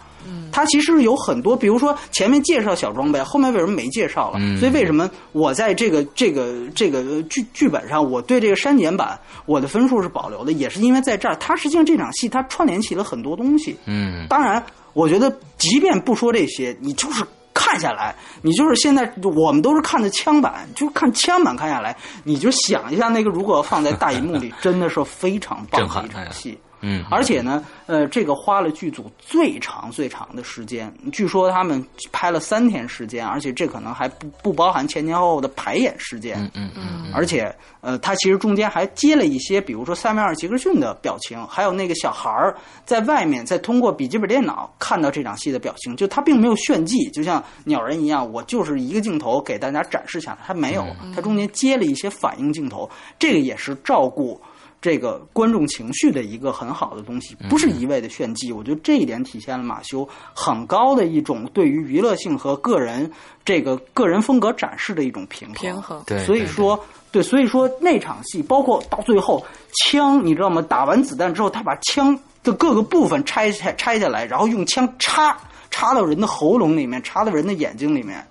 它其实有很多，比如说前面介绍小装备，后面为什么没介绍了？嗯所以为什么我在这个这个这个剧剧本上，我对这个删减版我的分数是保留的，也是因为在这儿，它实际上这场戏它串联起了很多东西。嗯当然，我觉得即便不说这些，你就是看下来，你就是现在我们都是看的枪版，就是看枪版看下来，你就想一下那个如果放在大荧幕里，真的是非常棒的一场戏。嗯，而且呢，呃，这个花了剧组最长最长的时间，据说他们拍了三天时间，而且这可能还不不包含前前后后的排演时间。嗯嗯，而且呃，他其实中间还接了一些，比如说塞缪尔·杰克逊的表情，还有那个小孩儿在外面在通过笔记本电脑看到这场戏的表情，就他并没有炫技，就像鸟人一样，我就是一个镜头给大家展示下来，他没有，他中间接了一些反应镜头，这个也是照顾。这个观众情绪的一个很好的东西，不是一味的炫技。我觉得这一点体现了马修很高的一种对于娱乐性和个人这个个人风格展示的一种平衡。平衡对，所以说，对，所以说那场戏，包括到最后枪，你知道吗？打完子弹之后，他把枪的各个部分拆拆拆下来，然后用枪插插到人的喉咙里面，插到人的眼睛里面，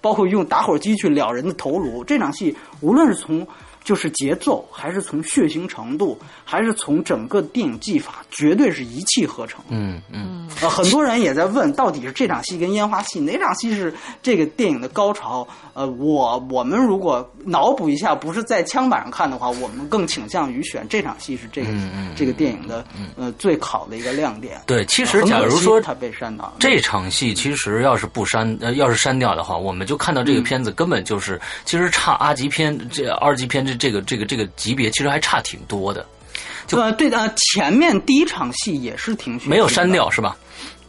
包括用打火机去燎人的头颅。这场戏无论是从就是节奏，还是从血腥程度，还是从整个电影技法，绝对是一气呵成。嗯嗯，呃，很多人也在问，到底是这场戏跟烟花戏哪场戏是这个电影的高潮？呃，我我们如果脑补一下，不是在枪板上看的话，我们更倾向于选这场戏是这个、这个电影的呃最好的一个亮点。对，其实假如说惜它被删到了，这场戏其实要是不删，呃，要是删掉的话，我们就看到这个片子根本就是，其实差阿级片这二级片这这个这个这个级别，其实还差挺多的，就呃对的、呃，前面第一场戏也是挺血腥的没有删掉是吧？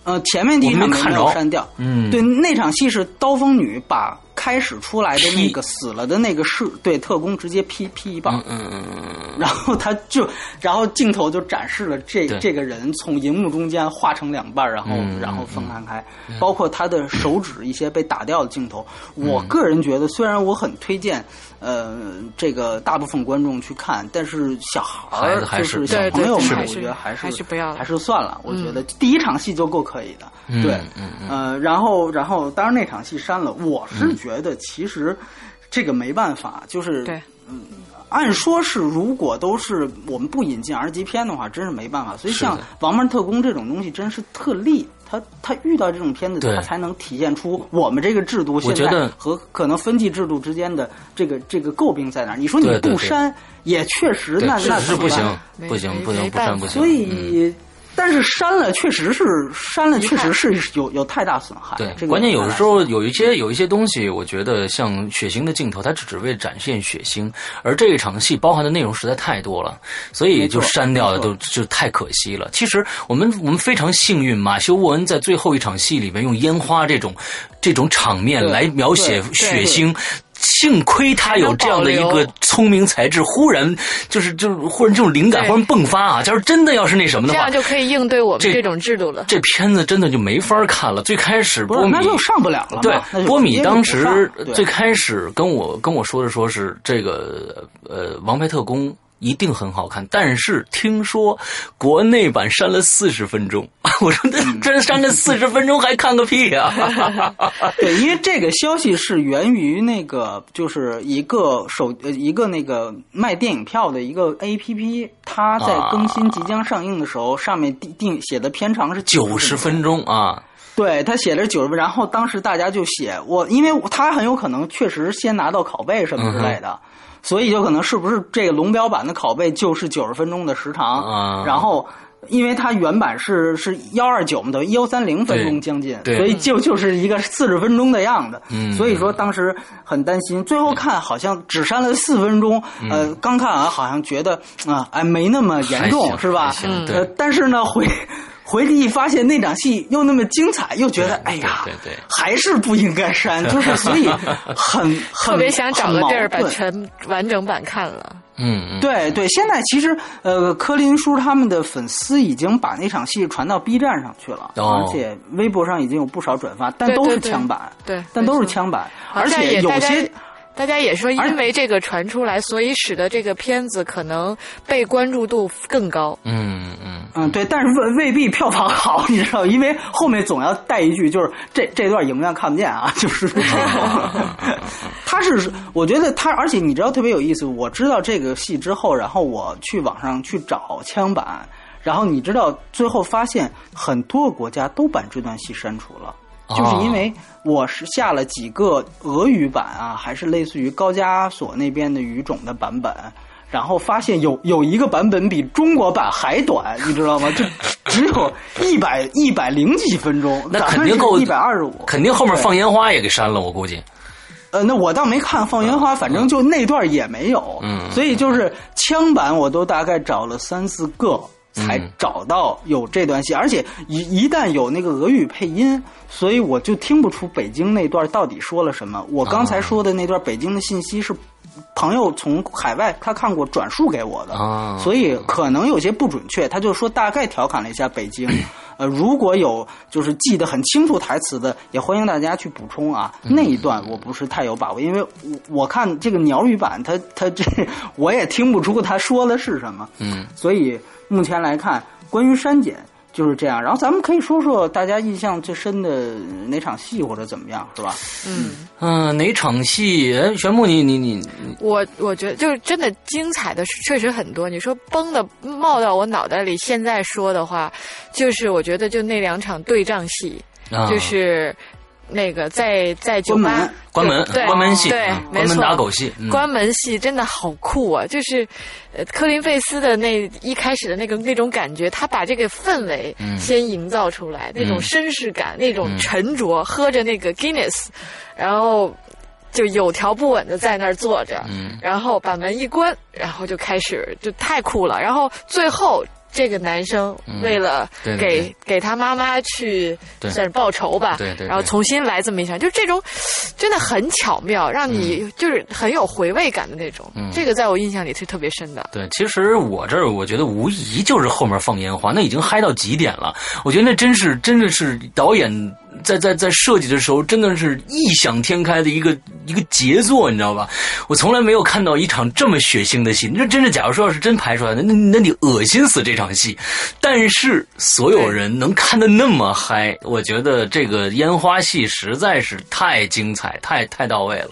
呃，前面第一场没有删掉，嗯对，那场戏是刀锋女把开始出来的那个死了的那个是对特工直接劈劈一棒，嗯嗯嗯嗯，然后他就，然后镜头就展示了这这个人从银幕中间化成两半，然后、嗯然后分开开，包括他的手指一些被打掉的镜头。我个人觉得，虽然我很推荐，呃，这个大部分观众去看，但是小孩儿还就是是小朋友们，我觉得还是还是不要还是算了。我觉得第一场戏就够可以的，嗯对，嗯然后然后当然那场戏删了，我是觉得其实这个没办法，就是对按说是，如果都是我们不引进 R 级片的话，真是没办法。所以像《王牌特工》这种东西，真是特例。他他遇到这种片子，他才能体现出我们这个制度现在和可能分级制度之间的这个这个诟病在哪儿。你说你不删，也确实，那那不行不行没不行不删不行，所嗯。以，但是删了确实是删了，确实是有有太大损害。对，这个关键有的时候有一些有一些东西，我觉得像血腥的镜头，它只只为展现血腥，而这一场戏包含的内容实在太多了，所以就删掉了，都就太可惜了。其实我们我们非常幸运，马修·沃恩在最后一场戏里面用烟花这种这种场面来描写血腥。幸亏他有这样的一个聪明才智，忽然就是就是忽然这种灵感忽然迸发啊！假如真的要是那什么的话这样，就可以应对我们这这种制度了。这片子真的就没法看了。最开始波米不是那就上不了了。对波米当时最开始跟我跟我说的说是这个呃《王牌特工》一定很好看，但是听说国内版删了四十分钟，我说这这删了四十分钟还看个屁呀、对，因为这个消息是源于那个，就是一个手呃一个那个卖电影票的一个 A P P，它在更新即将上映的时候，上面定定写的片长是九十分钟啊，对他写的是九十分，然后当时大家就写我，因为他很有可能确实先拿到拷贝什么之类的，所以就可能是不是这个龙标版的拷贝就是九十分钟的时长，啊。然后。因为它原版是是幺二九嘛，等于幺三零分钟将近，所以就就是一个四十分钟的样子。嗯。所以说当时很担心，最后看好像只删了四分钟，呃，刚看完好像觉得啊，哎，没那么严重，是吧？呃，但是呢，回回去一发现那场戏又那么精彩，又觉得哎呀，对对对还是不应该删，就是所以很 很特别想找个地儿把全完整版看了。嗯嗯，对对，现在其实呃，柯林叔他们的粉丝已经把那场戏传到 B 站上去了，哦而且微博上已经有不少转发，但都是对对对枪版，对但都是枪版，而且有些。大家也说，因为这个传出来，所以使得这个片子可能被关注度更高。嗯嗯，嗯，对，但是未未必票房好，你知道，因为后面总要带一句，就是这这段影院看不见啊，就是这种。他是，我觉得他，而且你知道特别有意思，我知道这个戏之后，然后我去网上去找枪版，然后你知道最后发现很多国家都把这段戏删除了。就是因为我是下了几个俄语版啊，还是类似于高加索那边的语种的版本，然后发现有有一个版本比中国版还短，你知道吗？就只有一百一百零几分钟，那肯定够一百二十五，肯定后面放烟花也给删了，我估计。呃，那我倒没看放烟花，反正就那段也没有，嗯所以就是枪版我都大概找了三四个才嗯找到有这段戏，而且一一旦有那个俄语配音，所以我就听不出北京那段到底说了什么。我刚才说的那段北京的信息是朋友从海外他看过转述给我的，啊所以可能有些不准确，他就说大概调侃了一下北京。呃，如果有就是记得很清楚台词的，也欢迎大家去补充啊。嗯那一段我不是太有把握，因为我我看这个鸟语版，他他这 我也听不出他说的是什么。嗯，所以目前来看，关于删减就是这样。然后咱们可以说说大家印象最深的哪场戏或者怎么样，是吧？嗯，嗯、哪场戏？哎，玄牧，你你你你我我觉得就是真的精彩的确实很多。你说崩的冒到我脑袋里，现在说的话，就是我觉得就那两场对仗戏，啊，就是那个在在酒吧。关门关门对关门戏，关门没错。打狗戏，嗯。关门戏真的好酷啊！就是，呃，科林费斯的那一开始的那个那种感觉，他把这个氛围嗯。先营造出来，那种嗯。绅士感，那种嗯。沉着，喝着那个 Guinness，然后就有条不紊的在那儿坐着，嗯。然后把门一关，然后就开始就太酷了。然后最后这个男生为了给对给他妈妈去对算是报仇吧，对对对然后重新来这么一场，就这种真的很巧妙，让你就是很有回味感的那种。嗯这个在我印象里是特别深的。对，其实我这儿我觉得无疑就是后面放烟花，那已经嗨到极点了。我觉得那真是真的是导演在在在设计的时候，真的是异想天开的一个一个杰作，你知道吧？我从来没有看到一场这么血腥的戏。那真是，假如说要是真拍出来的，那那你恶心死这场戏。但是所有人能看得那么嗨，我觉得这个烟花戏实在是太精彩，太太到位了。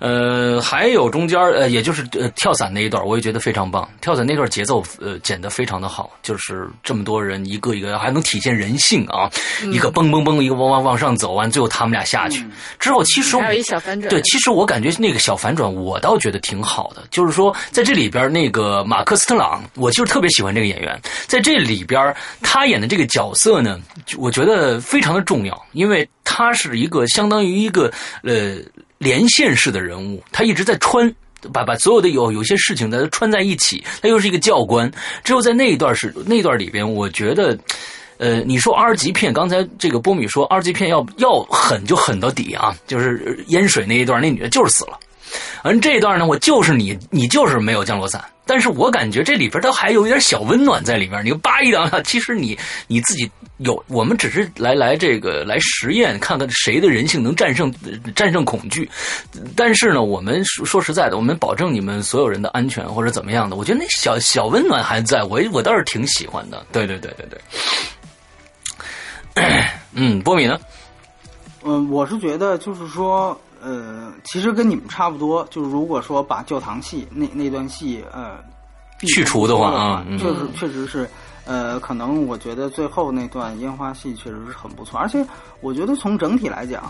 呃，还有中间呃，也就是呃跳伞那一段，我也觉得非常棒。跳伞那段节奏呃剪得非常的好，就是这么多人一个一个还能体现人性啊，一个嘣嘣嘣，一个往往往上走完，最后他们俩下去、之后，其实还有一小反转，对，其实我感觉那个小反转，我倒觉得挺好的。就是说，在这里边那个马克·斯特朗，我就是特别喜欢这个演员。在这里边，他演的这个角色呢，我觉得非常的重要，因为他是一个相当于一个呃连线式的人物，他一直在穿。把把所有的有有些事情的穿在一起，他又是一个教官。只有在那一段是那段里边，我觉得，呃，你说 R 级片，刚才这个波米说 R 级片要要狠就狠到底啊，就是淹水那一段，那女的就是死了。而这一段呢，我就是你，你就是没有降落伞，但是我感觉这里边它还有一点小温暖在里面。你叭一两下，其实你你自己有，我们只是来来这个来实验，看看谁的人性能战胜战胜恐惧。但是呢，我们说说实在的，我们保证你们所有人的安全或者怎么样的，我觉得那小小温暖还在，我我倒是挺喜欢的。对对对对对。嗯，波米呢？嗯，我是觉得就是说，呃，其实跟你们差不多。就是如果说把教堂戏那那段戏，呃，去除的话啊嗯确实确实是，呃，可能我觉得最后那段烟花戏确实是很不错。而且我觉得从整体来讲，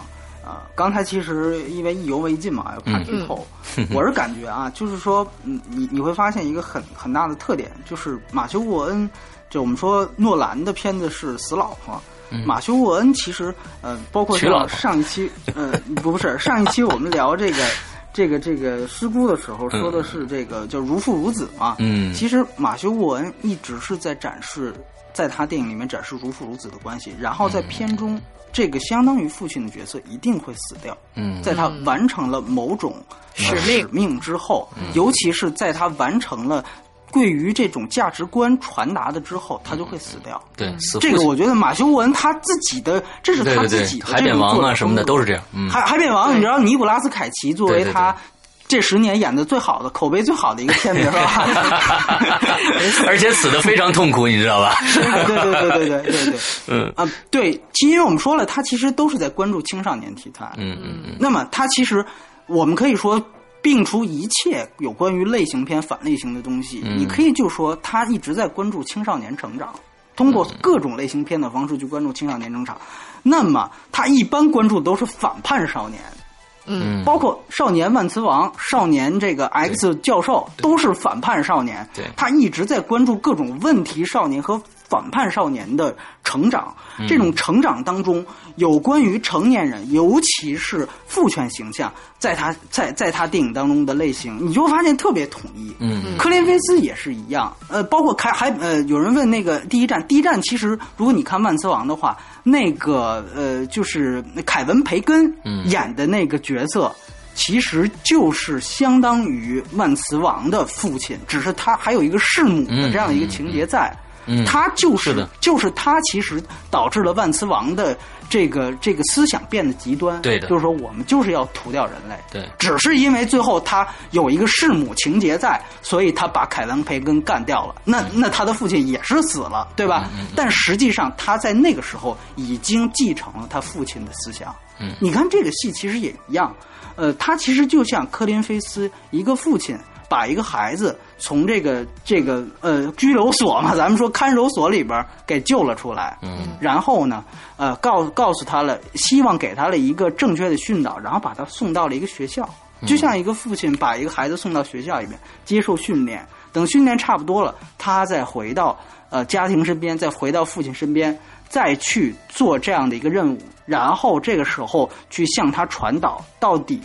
啊、刚才其实因为意犹未尽嘛，要怕剧透，我是感觉啊，就是说，嗯，你你会发现一个很很大的特点，就是马修·沃恩，就我们说诺兰的片子是死老婆。马修·沃恩其实，呃，包括上一期，呃，不不是上一期我们聊这个 这个这个师姑的时候，说的是这个叫如父如子嘛。嗯。其实马修·沃恩一直是在展示，在他电影里面展示如父如子的关系，然后在片中，这个相当于父亲的角色一定会死掉。嗯。在他完成了某种使命。使命之后，尤其是在他完成了对于这种价值观传达的之后，他就会死掉。对，死这个我觉得马修·文他自己的，这是他自己的这对海扁王啊什么的都是这样。海、嗯、海扁王，你知道尼古拉斯凯奇作为他。这十年演的最好的、口碑最好的一个片名吧，而且死的非常痛苦，你知道吧？对对对对对对对，嗯啊，对，其实我们说了，他其实都是在关注青少年题材。嗯嗯嗯。那么他其实，我们可以说摒除一切有关于类型片、反类型的东西，嗯你可以就说他一直在关注青少年成长，通过各种类型片的方式去关注青少年成长。那么他一般关注的都是反叛少年。嗯，包括少年万磁王、少年这个 X 教授都是反叛少年，对他一直在关注各种问题少年和反叛少年的成长。这种成长当中，有关于成年人，尤其是父权形象，在他在在他电影当中的类型，你就会发现特别统一。嗯科林菲斯也是一样，呃，包括开还呃，有人问那个第一站，第一站其实如果你看万磁王的话，那个呃，就是凯文培根演的那个角色。其实就是相当于万磁王的父亲，只是他还有一个弑母的这样一个情节在，嗯他就是就是他其实导致了万磁王的这个这个思想变得极端，对的。就是说我们就是要屠掉人类，对。只是因为最后他有一个弑母情节在，所以他把凯文培根干掉了。那嗯。那他的父亲也是死了，对吧？但实际上他在那个时候已经继承了他父亲的思想。嗯。你看这个戏其实也一样，呃，他其实就像科林菲斯一个父亲把一个孩子从这个这个呃拘留所嘛，咱们说看守所里边给救了出来，嗯，然后呢，呃，告告诉他了，希望给他了一个正确的训导，然后把他送到了一个学校，就像一个父亲把一个孩子送到学校里面接受训练，等训练差不多了，他再回到呃家庭身边，再回到父亲身边，再去做这样的一个任务，然后这个时候去向他传导，到底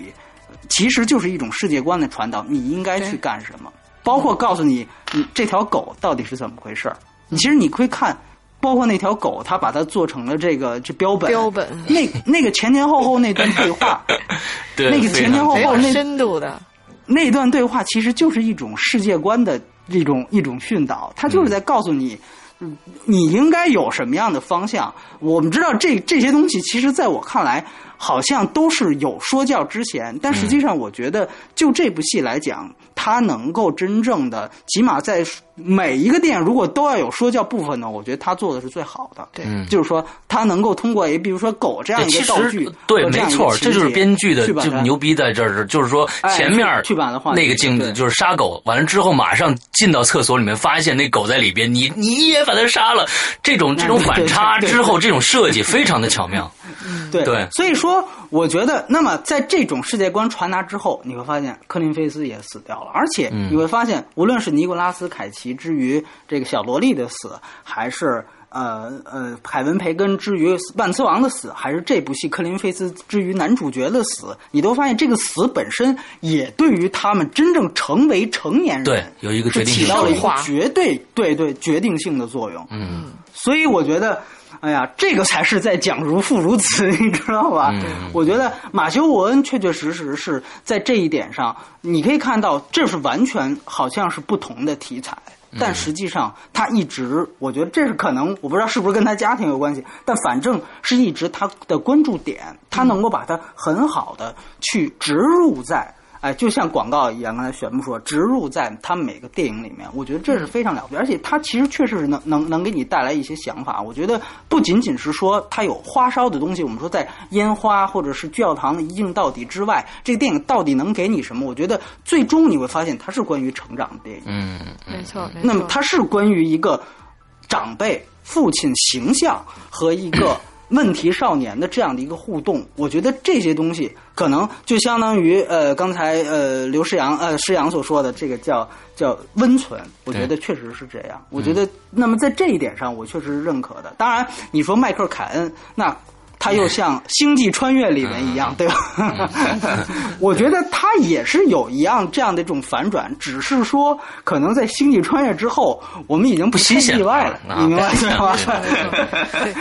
其实就是一种世界观的传导，你应该去干什么，包括告诉你你这条狗到底是怎么回事儿。你其实你可以看，包括那条狗，他把它做成了这个这标本，标本。那那个前前后后那段对话，对，那个前前后后那深度的，那段对话其实就是一种世界观的一种一种训导，它就是在告诉你，嗯你应该有什么样的方向。我们知道这这些东西，其实在我看来，好像都是有说教之嫌，但实际上，我觉得就这部戏来讲，它能够真正的，起码在每一个电影如果都要有说教部分呢，我觉得他做的是最好的。对。嗯。就是说，他能够通过，比如说狗这样，一其个道具实，对，没错，这就是编剧的就牛逼在这儿，就是说哎前面去去把它换那个镜子就是杀狗，完了之后马上进到厕所里面，发现那狗在里边，你你也把它杀了，这种这种 反差之后，这种设计非常的巧妙。对对。所以说，我觉得，那么在这种世界观传达之后，你会发现科林菲斯也死掉了，而且嗯你会发现，无论是尼古拉斯凯奇之于这个小萝莉的死，还是呃呃凯文培根之于万磁王的死，还是这部戏克林菲斯之于男主角的死，你都发现这个死本身也对于他们真正成为成年人，对有一个决定性是起到了一个绝对对对决定性的作用。嗯，所以我觉得，哎呀，这个才是在讲如父如子，你知道吧？嗯我觉得马修·沃恩确确实实是在这一点上，你可以看到，这是完全好像是不同的题材。嗯但实际上，他一直，我觉得这是可能，我不知道是不是跟他家庭有关系，但反正是一直他的关注点，他能够把它很好的去植入在哎，就像广告一样，刚才玄木说，植入在他每个电影里面，我觉得这是非常了不起，而且它其实确实是能能能给你带来一些想法。我觉得不仅仅是说它有花哨的东西，我们说在烟花或者是教堂一镜到底之外，这个电影到底能给你什么？我觉得最终你会发现它是关于成长的电影。嗯，没错。那么它是关于一个长辈、父亲形象和一个问题少年的这样的一个互动。我觉得这些东西可能就相当于呃刚才呃刘诗阳呃诗阳所说的这个叫叫温存。我觉得确实是这样。我觉得那么在这一点上，我确实是认可的。当然，你说迈克尔凯恩那。他又像《星际穿越》里面一样，对吧？我觉得他也是有一样这样的这种反转，只是说可能在《星际穿越》之后，我们已经太不新鲜意外了，啊 你明白对。吧？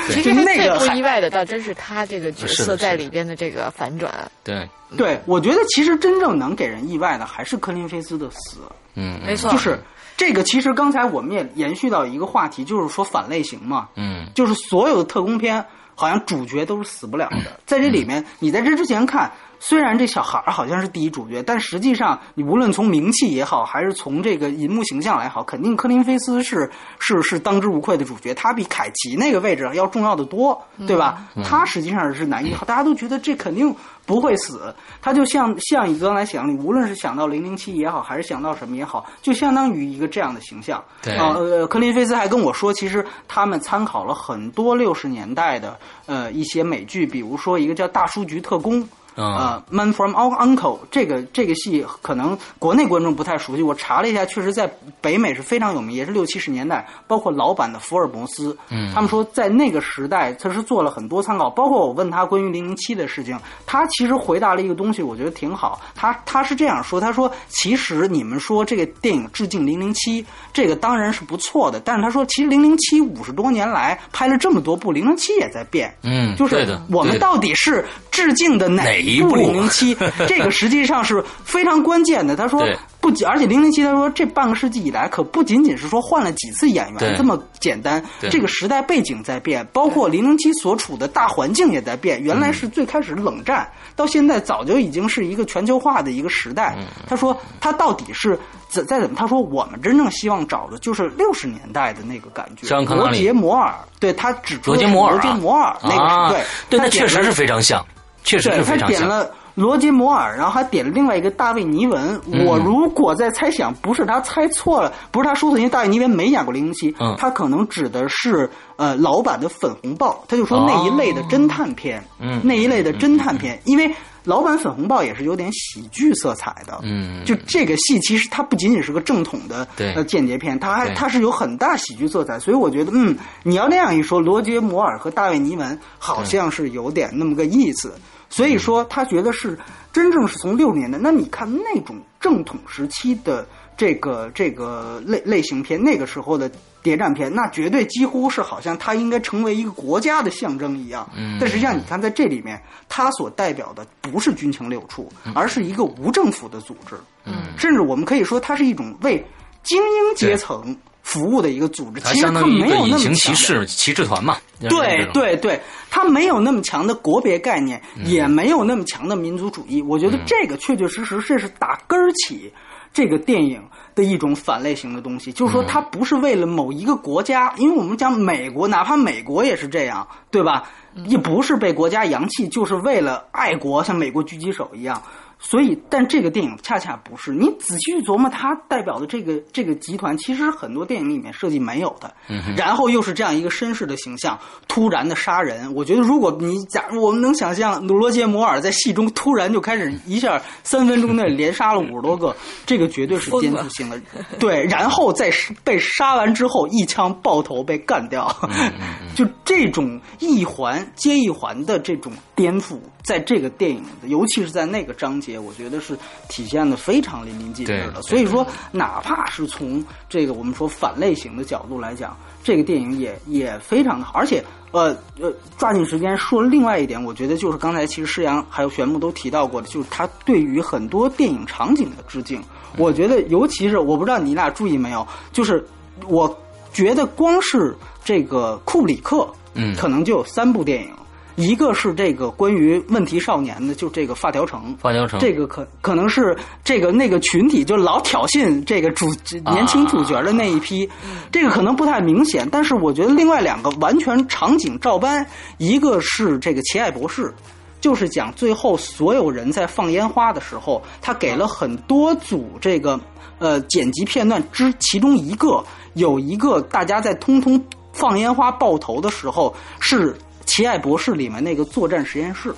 对，其实那个不意外的，倒真是他这个角色在里边的这个反转。对，对，我觉得其实真正能给人意外的还是科林菲斯的死，嗯，没错，就是这个。其实刚才我们也延续到一个话题，就是说反类型嘛，嗯，就是所有的特工片好像主角都是死不了的，在这里面，你在这之前看。虽然这小孩儿好像是第一主角，但实际上你无论从名气也好，还是从这个银幕形象来好，肯定科林菲斯是是是当之无愧的主角。他比凯奇那个位置要重要的多，对吧？他实际上是男一号，大家都觉得这肯定不会死。他就像像你刚才想，你无论是想到零零七也好，还是想到什么也好，就相当于一个这样的形象。对啊呃，科林菲斯还跟我说，其实他们参考了很多六十年代的呃一些美剧，比如说一个叫《大叔局特工》。呃，《Man from Uncle》这个这个戏可能国内观众不太熟悉，我查了一下，确实在北美是非常有名，也是六七十年代，包括老版的福尔摩斯，嗯，他们说在那个时代他是做了很多参考，包括我问他关于零零七的事情，他其实回答了一个东西，我觉得挺好，他他是这样说，他说其实你们说这个电影致敬零零七，这个当然是不错的，但是他说其实零零七五十多年来拍了这么多部，零零七也在变，嗯，就是我们到底是致敬的哪一部零零七？这个实际上是非常关键的。他说不仅，而且零零七他说这半个世纪以来可不仅仅是说换了几次演员这么简单，这个时代背景在变，包括零零七所处的大环境也在变。原来是最开始冷战，到现在早就已经是一个全球化的一个时代。他说他到底是怎再怎么？他说我们真正希望找的就是六十年代的那个感觉。罗杰摩尔，对他指出罗杰摩尔，罗杰摩尔那个对对，那确实是非常像，确实是非常像。罗杰摩尔，然后还点了另外一个大卫尼文。我如果在猜想，不是他猜错了，不是他说错，因为大卫尼文没演过零零七，他可能指的是呃老版的粉红豹。他就说那一类的侦探片，那一类的侦探片，因为老版粉红豹也是有点喜剧色彩的。嗯，就这个戏其实它不仅仅是个正统的呃间谍片，它还它是有很大喜剧色彩。所以我觉得，嗯，你要那样一说，罗杰摩尔和大卫尼文好像是有点那么个意思。所以说，他觉得是真正是从六十年的。那你看那种正统时期的这个这个类类型片，那个时候的谍战片，那绝对几乎是好像它应该成为一个国家的象征一样。嗯。但实际上，你看在这里面，它所代表的不是军情六处，而是一个无政府的组织。嗯。甚至我们可以说，它是一种为精英阶层。服务的一个组织，其实它没有那么强。骑士骑士团嘛，对对对，它没有那么强的国别概念，也没有那么强的民族主义。我觉得这个确确实实这是打根儿起这个电影的一种反类型的东西，就是说它不是为了某一个国家，因为我们讲美国，哪怕美国也是这样，对吧？也不是被国家扬弃，就是为了爱国，像美国狙击手一样。所以，但这个电影恰恰不是。你仔细去琢磨，它代表的这个这个集团，其实很多电影里面设计没有的。然后又是这样一个绅士的形象，突然的杀人。我觉得，如果你假如我们能想象罗杰摩尔在戏中突然就开始一下三分钟内连杀了五十多个，这个绝对是颠覆性的。对，然后在被杀完之后一枪爆头被干掉，就这种一环接一环的这种颠覆，在这个电影，尤其是在那个章节。我觉得是体现的非常淋漓尽致的，所以说，哪怕是从这个我们说反类型的角度来讲，这个电影也也非常的好。而且，呃呃，抓紧时间说另外一点，我觉得就是刚才其实施阳还有玄木都提到过的，就是他对于很多电影场景的致敬。我觉得，尤其是我不知道你俩注意没有，就是我觉得光是这个库布里克，嗯，可能就有三部电影。一个是这个关于问题少年的，就这个发条城，发条城，这个可可能是这个那个群体就老挑衅这个主年轻主角的那一批，这个可能不太明显，但是我觉得另外两个完全场景照搬，一个是这个奇爱博士，就是讲最后所有人在放烟花的时候，他给了很多组这个呃剪辑片段之其中一个有一个大家在通通放烟花爆头的时候是。奇爱博士里面那个作战实验室，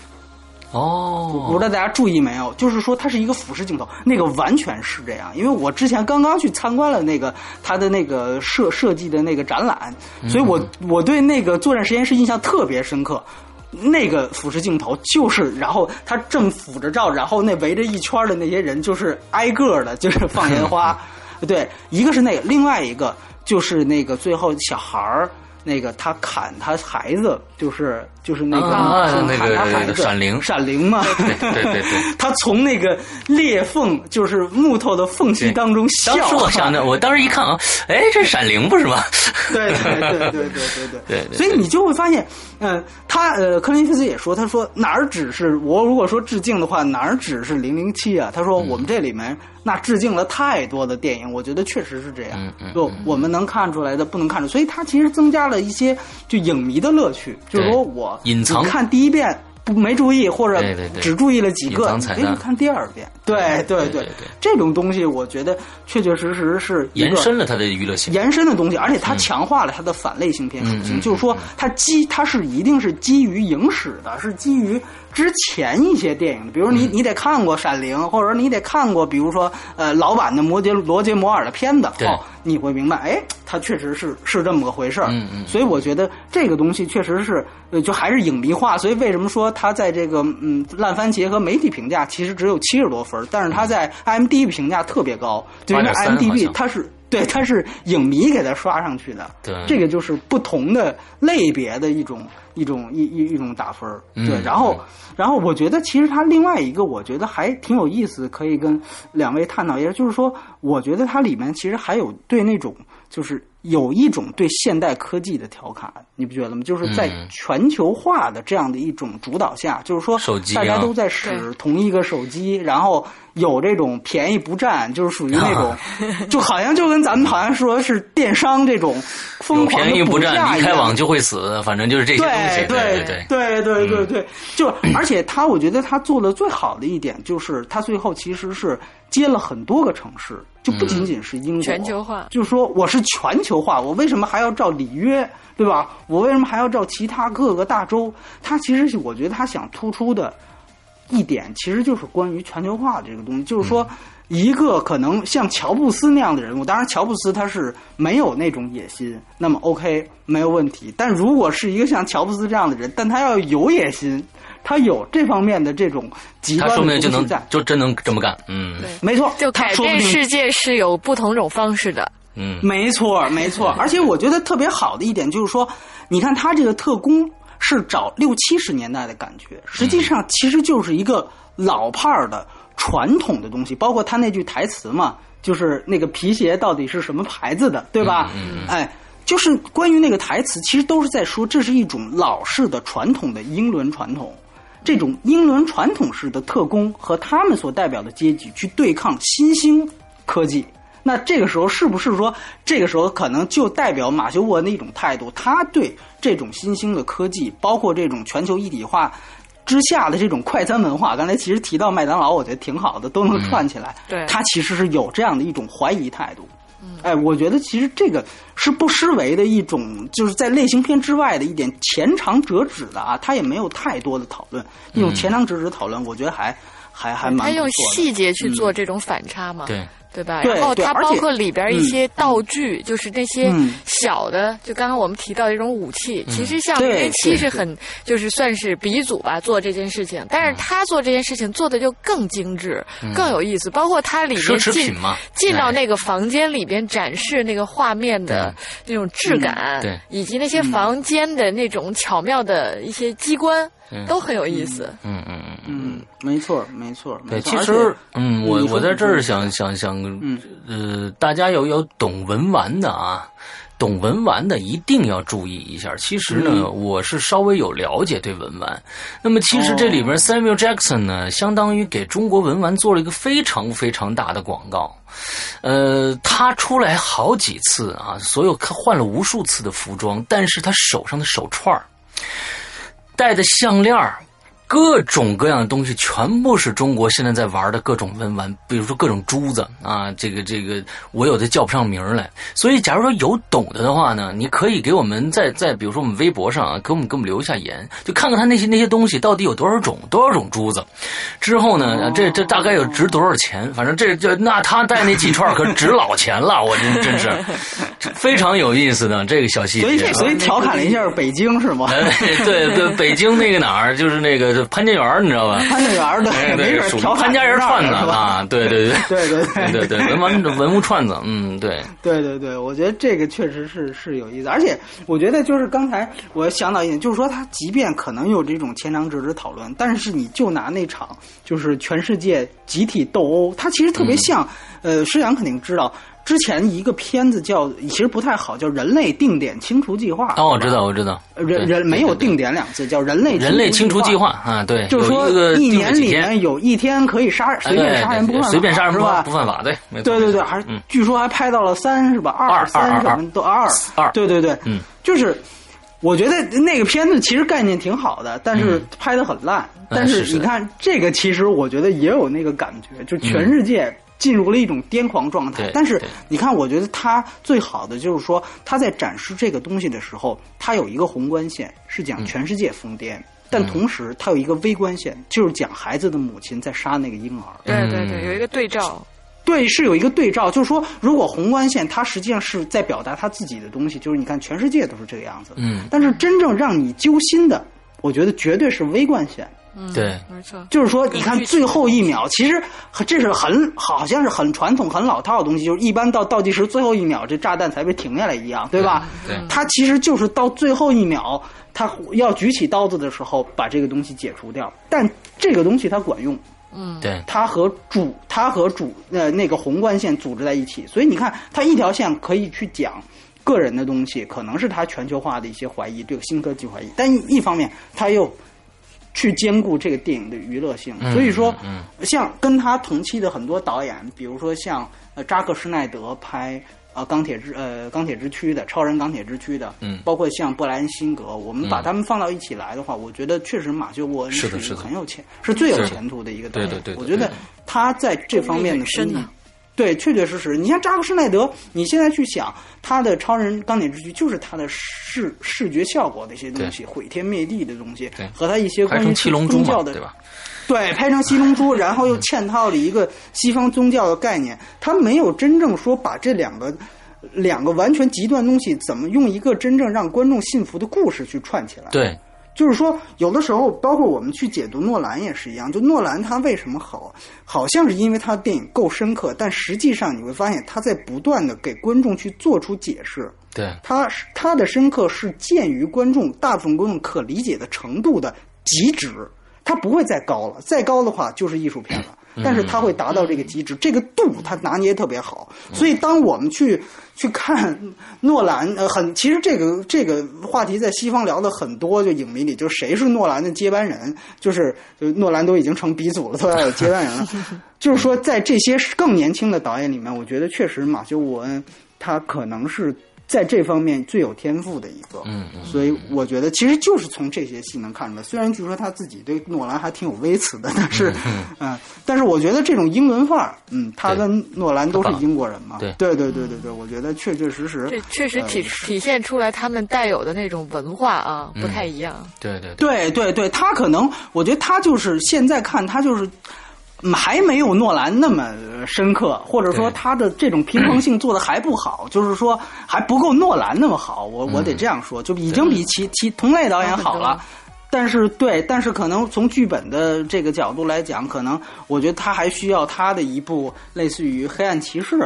哦，我不知道大家注意没有，就是说它是一个俯视镜头，那个完全是这样。因为我之前刚刚去参观了那个他的那个设设计的那个展览，所以我我对那个作战实验室印象特别深刻。那个俯视镜头就是，然后他正俯着照，然后那围着一圈的那些人就是挨个的，就是放烟花。对，一个是那个，另外一个就是那个最后小孩儿。那个他砍他孩子，就是就是那个那个闪灵闪灵嘛，对对对，他从那个裂缝，就是木头的缝隙当中笑。当时我想的，我当时一看啊，哎，这闪灵不是吗？对对对对对对 对。所以你就会发现，嗯，他呃，克林菲斯也说，他说哪儿只是我如果说致敬的话，哪儿只是零零七啊？他说我们这里面。那致敬了太多的电影，我觉得确实是这样。就我们能看出来的，不能看出，所以他其实增加了一些就影迷的乐趣。就是说我隐藏看第一遍不没注意，或者只注意了几个，可以看第二遍。对对对，这种东西我觉得确确实实是延伸了它的娱乐性，延伸的东西，而且它强化了它的反类型片属性。就是说，它基它是一定是基于影史的，是基于。之前一些电影的，比如你你得看过《闪灵》，或者说你得看过，比如说呃老版的摩杰罗杰摩尔的片子，哦，你会明白，哎，它确实是是这么个回事儿。嗯嗯所以我觉得这个东西确实是，呃，就还是影迷化。所以为什么说它在这个嗯烂番茄和媒体评价其实只有七十多分，但是它在 IMDB 评价特别高，就因为 IMDB 它是。对，它是影迷给它刷上去的，对这个就是不同的类别的一种一种一一一种打分对，然后嗯然后我觉得其实它另外一个我觉得还挺有意思，可以跟两位探讨一下，就是说，我觉得它里面其实还有对那种就是有一种对现代科技的调侃，你不觉得吗？就是在嗯。全球化的这样的一种主导下，就是说大家都在使同一个手机，然后有这种便宜不占，就是属于那种，就好像就跟咱们好像说是电商这种疯狂便宜不占，离开网就会死，反正就是这些东西。对对对对，对对。对，就而且他，我觉得他做的最好的一点就是他最后其实是接了很多个城市，就不仅仅是英国，全球化就是说我是全球化，我为什么还要照里约，对吧？我为什么还要照其他各个大洲？他其实我觉得他想突出的一点，其实就是关于全球化这个东西，就是说。一个可能像乔布斯那样的人物，当然乔布斯他是没有那种野心，那么 OK 没有问题。但如果是一个像乔布斯这样的人，但他要有野心，他有这方面的这种极端的说不定就能东西在，就真能这么干。嗯没错，就改变世界是有不同种方式的。嗯，没错，没错。而且我觉得特别好的一点就是说，你看他这个特工是找六七十年代的感觉，实际上其实就是一个老派儿的传统的东西，包括他那句台词嘛，就是那个皮鞋到底是什么牌子的，对吧？嗯哎。就是关于那个台词，其实都是在说，这是一种老式的传统的英伦传统，这种英伦传统式的特工和他们所代表的阶级去对抗新兴科技。那这个时候是不是说，这个时候可能就代表马修·沃恩的一种态度？他对这种新兴的科技，包括这种全球一体化之下的这种快餐文化，刚才其实提到麦当劳，我觉得挺好的，都能串起来。对他其实是有这样的一种怀疑态度。哎，我觉得其实这个是不失为的一种，就是在类型片之外的一点前长折止的啊，他也没有太多的讨论，一种前长折止讨论，我觉得还还还蛮他用不错的细节去做这种反差嘛，对。对吧？对然后它包括里边一些道具，就是那些嗯。小的，就刚刚我们提到的这种武器，其实像对零零七是很就是算是鼻祖吧，做这件事情。但是他做这件事情做的就更精致、更有意思，包括它里奢面进进到哎。那个房间里边展示那个画面的那种质感，以及那些房间的那种巧妙的一些机关，都很有意思。嗯嗯嗯。嗯，没错，没错，对，其实，嗯，我我在这儿想想想，嗯呃，大家有有懂文玩的啊，懂文玩的一定要注意一下。其实呢，嗯我是稍微有了解对文玩。那么，其实这里哦边 Samuel Jackson 呢，相当于给中国文玩做了一个非常非常大的广告。呃，他出来好几次啊，所有他换了无数次的服装，但是他手上的手串儿戴的项链儿各种各样的东西，全部是中国现在在玩的各种文玩，比如说各种珠子啊，这个这个，我有的叫不上名来。所以，假如说有懂的的话呢，你可以给我们在在比如说我们微博上啊，给我们给我们留一下言，就看看他那些那些东西到底有多少种多少种珠子。之后呢，这这大概有值多少钱？反正这这那他带那几串可值老钱了，我真真是非常有意思的这个小细节啊。所以所以调侃了一下北京是吗？哎，对对，北京那个哪儿，就是那个这潘家园你知道吧？潘家园的没准调潘家园串子啊对对对对对对对文玩的文物串子嗯对。对对对我觉得这个确实是是有意思而且我觉得就是刚才我想到一点就是说他即便可能有这种牵强之纸讨论但是你就拿那场就是全世界集体斗殴他其实特别像呃施阳肯定知道之前一个片子叫，其实不太好，叫《人类定点清除计划》。哦，我知道，我知道，呃人人没有定点两字，叫人类人类清除计计划啊，对，就是说一年里面有一天可以杀随便杀人不犯法，随便杀人不是吧？不犯法，对，对对对，还据说还拍到了三是吧？二二三什二么都二二对对对，嗯，就是我觉得那个片子其实概念挺好的，但是嗯拍的很烂。嗯但是是你看这个，其实我觉得也有那个感觉，就全世界。进入了一种癫狂状态，但是你看，我觉得他最好的就是说，他在展示这个东西的时候，他有一个宏观线，是讲全世界疯癫。但同时它有一个微观线，就是讲孩子的母亲在杀那个婴儿。对对对，有一个对照。对，是有一个对照，就是说，如果宏观线它实际上是在表达他自己的东西，就是你看全世界都是这个样子。嗯，但是真正让你揪心的，我觉得绝对是微观线。嗯，对，没错。就是说，你看最后一秒，其实这是很好像是很传统、很老套的东西，就是一般到倒计时最后一秒，这炸弹才被停下来一样，对吧？对，它其实就是到最后一秒，他要举起刀子的时候，把这个东西解除掉。但这个东西它管用。嗯，对，它和主，它和主呃那个宏观线组织在一起，所以你看，它一条线可以去讲个人的东西，可能是它全球化的一些怀疑，对新科技怀疑，但一方面它又去兼顾这个电影的娱乐性，所以说，像跟他同期的很多导演，比如说像呃扎克施耐德拍。啊，钢铁之呃，钢铁之躯的超人，钢铁之躯的，嗯，包括像布莱恩辛格，我们把他们放到一起来的话，我觉得确实马修沃恩是的，是的，很有钱，是最有前途的一个导演。对对对，我觉得他在这方面的功力，对，确确实实。你像扎克施耐德，你现在去想他的超人钢铁之躯，就是他的视视觉效果的一些东西，毁天灭地的东西，和他一些关于宗教的，对吧？对，拍成七龙珠，然后又嵌套了一个西方宗教的概念，他没有真正说把这两个两个完全极端东西怎么用一个真正让观众信服的故事去串起来。对，就是说，有的时候，包括我们去解读诺兰也是一样，就诺兰他为什么好，好像是因为他的电影够深刻，但实际上你会发现他在不断的给观众去做出解释。对，他他的深刻是鉴于观众大部分观众可理解的程度的极值。他不会再高了，再高的话就是艺术片了。但是他会达到这个极致，这个度他拿捏特别好。所以当我们去去看诺兰，呃，很其实这个这个话题在西方聊的很多，就影迷里就谁是诺兰的接班人，就是就诺兰都已经成鼻祖了，都要有接班人了。就是说，在这些更年轻的导演里面，我觉得确实马修·沃恩他可能是。在这方面最有天赋的一个，嗯，所以我觉得其实就是从这些戏能看出来。虽然据说他自己对诺兰还挺有微词的，但是，嗯，但是我觉得这种英伦范儿，嗯，他跟诺兰都是英国人嘛，对，对，对，对，对，对，我觉得确确实实，这确实体体现出来他们带有的那种文化啊，不太一样。对对对对对，他可能，我觉得他就是现在看他就是。还没有诺兰那么深刻，或者说他的这种平衡性做的还不好，就是说还不够诺兰那么好。我我得这样说，就已经比其其同类导演好了。但是对，但是可能从剧本的这个角度来讲，可能我觉得他还需要他的一部类似于《黑暗骑士》。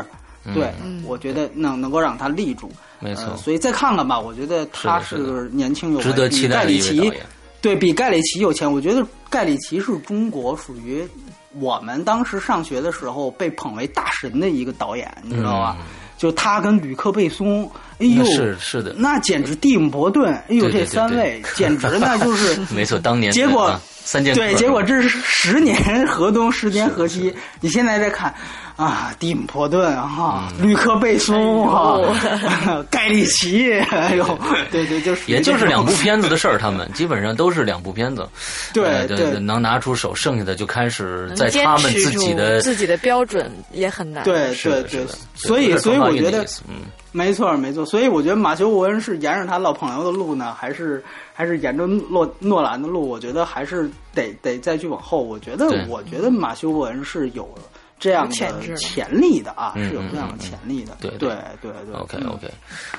对，我觉得能能够让他立住。没错，所以再看看吧。我觉得他是年轻有值得期待的一位导演。对比盖里奇有钱，我觉得盖里奇是中国属于。我们当时上学的时候被捧为大神的一个导演，你知道吧？就他跟吕克贝松，哎呦，是是的，那简直蒂姆伯顿，哎呦，这三位简直那就是 没错，当年结果三剑对，结果这是十年 河东，十年河西，你现在再看。啊，蒂姆·波顿哈，吕克·贝松哈，盖里奇，哎呦，对对，就是也就是两部片子的事儿，他们基本上都是两部片子，对对，能拿出手，剩下的就开始在他们自己的自己的标准也很难，对对对，所以所以我觉得，嗯，没错没错，所以我觉得马修·沃恩是沿着他老朋友的路呢，还是还是沿着诺诺兰的路？我觉得还是得得再去往后。我觉得我觉得马修·沃恩是有。这样的潜力的啊，是有这样的潜力的。对对对对。OK OK。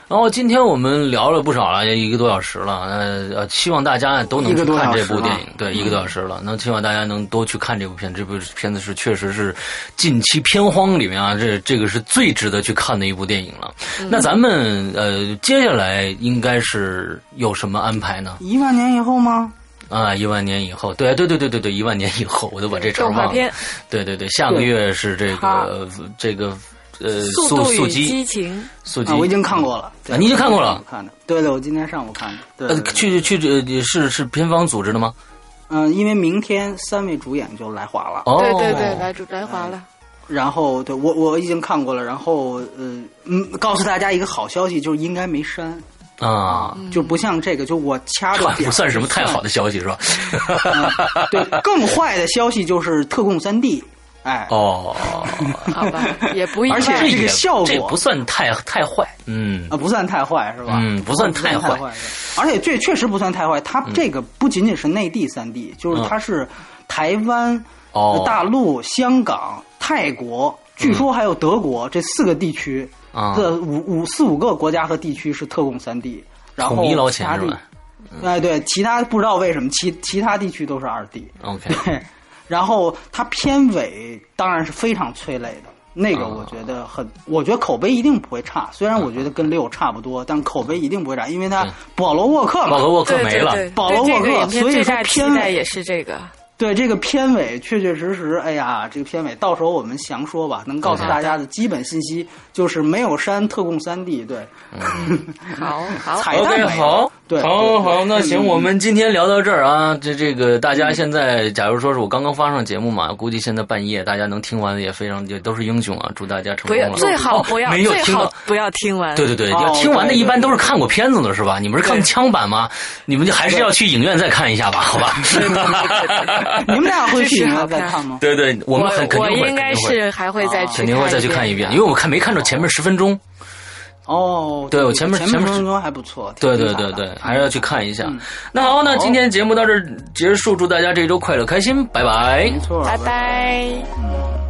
然后今天我们聊了不少了，一个多小时了。呃呃，希望大家都能去看这部电影。对，一个多小时了，那希望大家能多去看这部片。这部片子是确实是近期片荒里面啊，这这个是最值得去看的一部电影了。那咱们呃，接下来应该是有什么安排呢？一万年以后吗？啊，一万年以后，对对对对对对，一万年以后，我都把这茬忘了。对对对，下个月是这个这个呃，速速激情，速激，我已经看过了。啊，你已经看过了？看的，对对，我今天上午看的。呃，去去这是是片方组织的吗？嗯，因为明天三位主演就来华了。哦，对对对，来主来华了。然后，对我我已经看过了。然后，呃嗯，告诉大家一个好消息，就是应该没删。啊，就不像这个，就我掐着 不算什么太好的消息是吧？对，更坏的消息就是特供三 D 哎，哦，好吧，也不意外。而且这个效果这不算太太坏，嗯啊，不算太坏是吧？嗯不算太坏嗯不算是而且这确实不算太坏。它这个不仅仅是内地三 D，就是它是台湾、大陆、香港、泰国，据说还有德国这四个地区，啊这五五四五个国家和地区是特供三 D，然后其他地钱是吧？哎，对，其他不知道为什么其其他地区都是二 D。？OK，对，然后它片尾当然是非常催泪的，那个啊我觉得很，我觉得口碑一定不会差。虽然我觉得跟六差不多，但口碑一定不会差，因为它保罗沃克嘛保，罗沃克没了，保罗沃克所以说片尾也是这个。对这个片尾确确实实，哎呀，这个片尾到时候我们详说吧，能告诉大家的基本信息就是没有删特供三 D，对，好好，彩蛋 OK，好，对，好好，那行，嗯我们今天聊到这儿啊。这这个大家现在，假如说是我刚刚发上节目嘛，估计现在半夜大家能听完的也非常也都是英雄啊，祝大家成不要功了。最好哦不要最没有听到。好不要听完。对对对，哦要听完的一般都是看过片子的是吧？你们是看枪版吗？你们就还是要去影院再看一下吧，好吧？你们俩会去看再看吗？对对，我们很肯定会，应该肯定会是还会再啊去肯定会再去看一遍，因为我看没看着前面十分钟。哦，对我前面前前面十分钟还不错，对对对对，还是要去看一下嗯。那好，那今天节目到这儿结束，祝大家这一周快乐开心，拜拜没。错，拜拜。嗯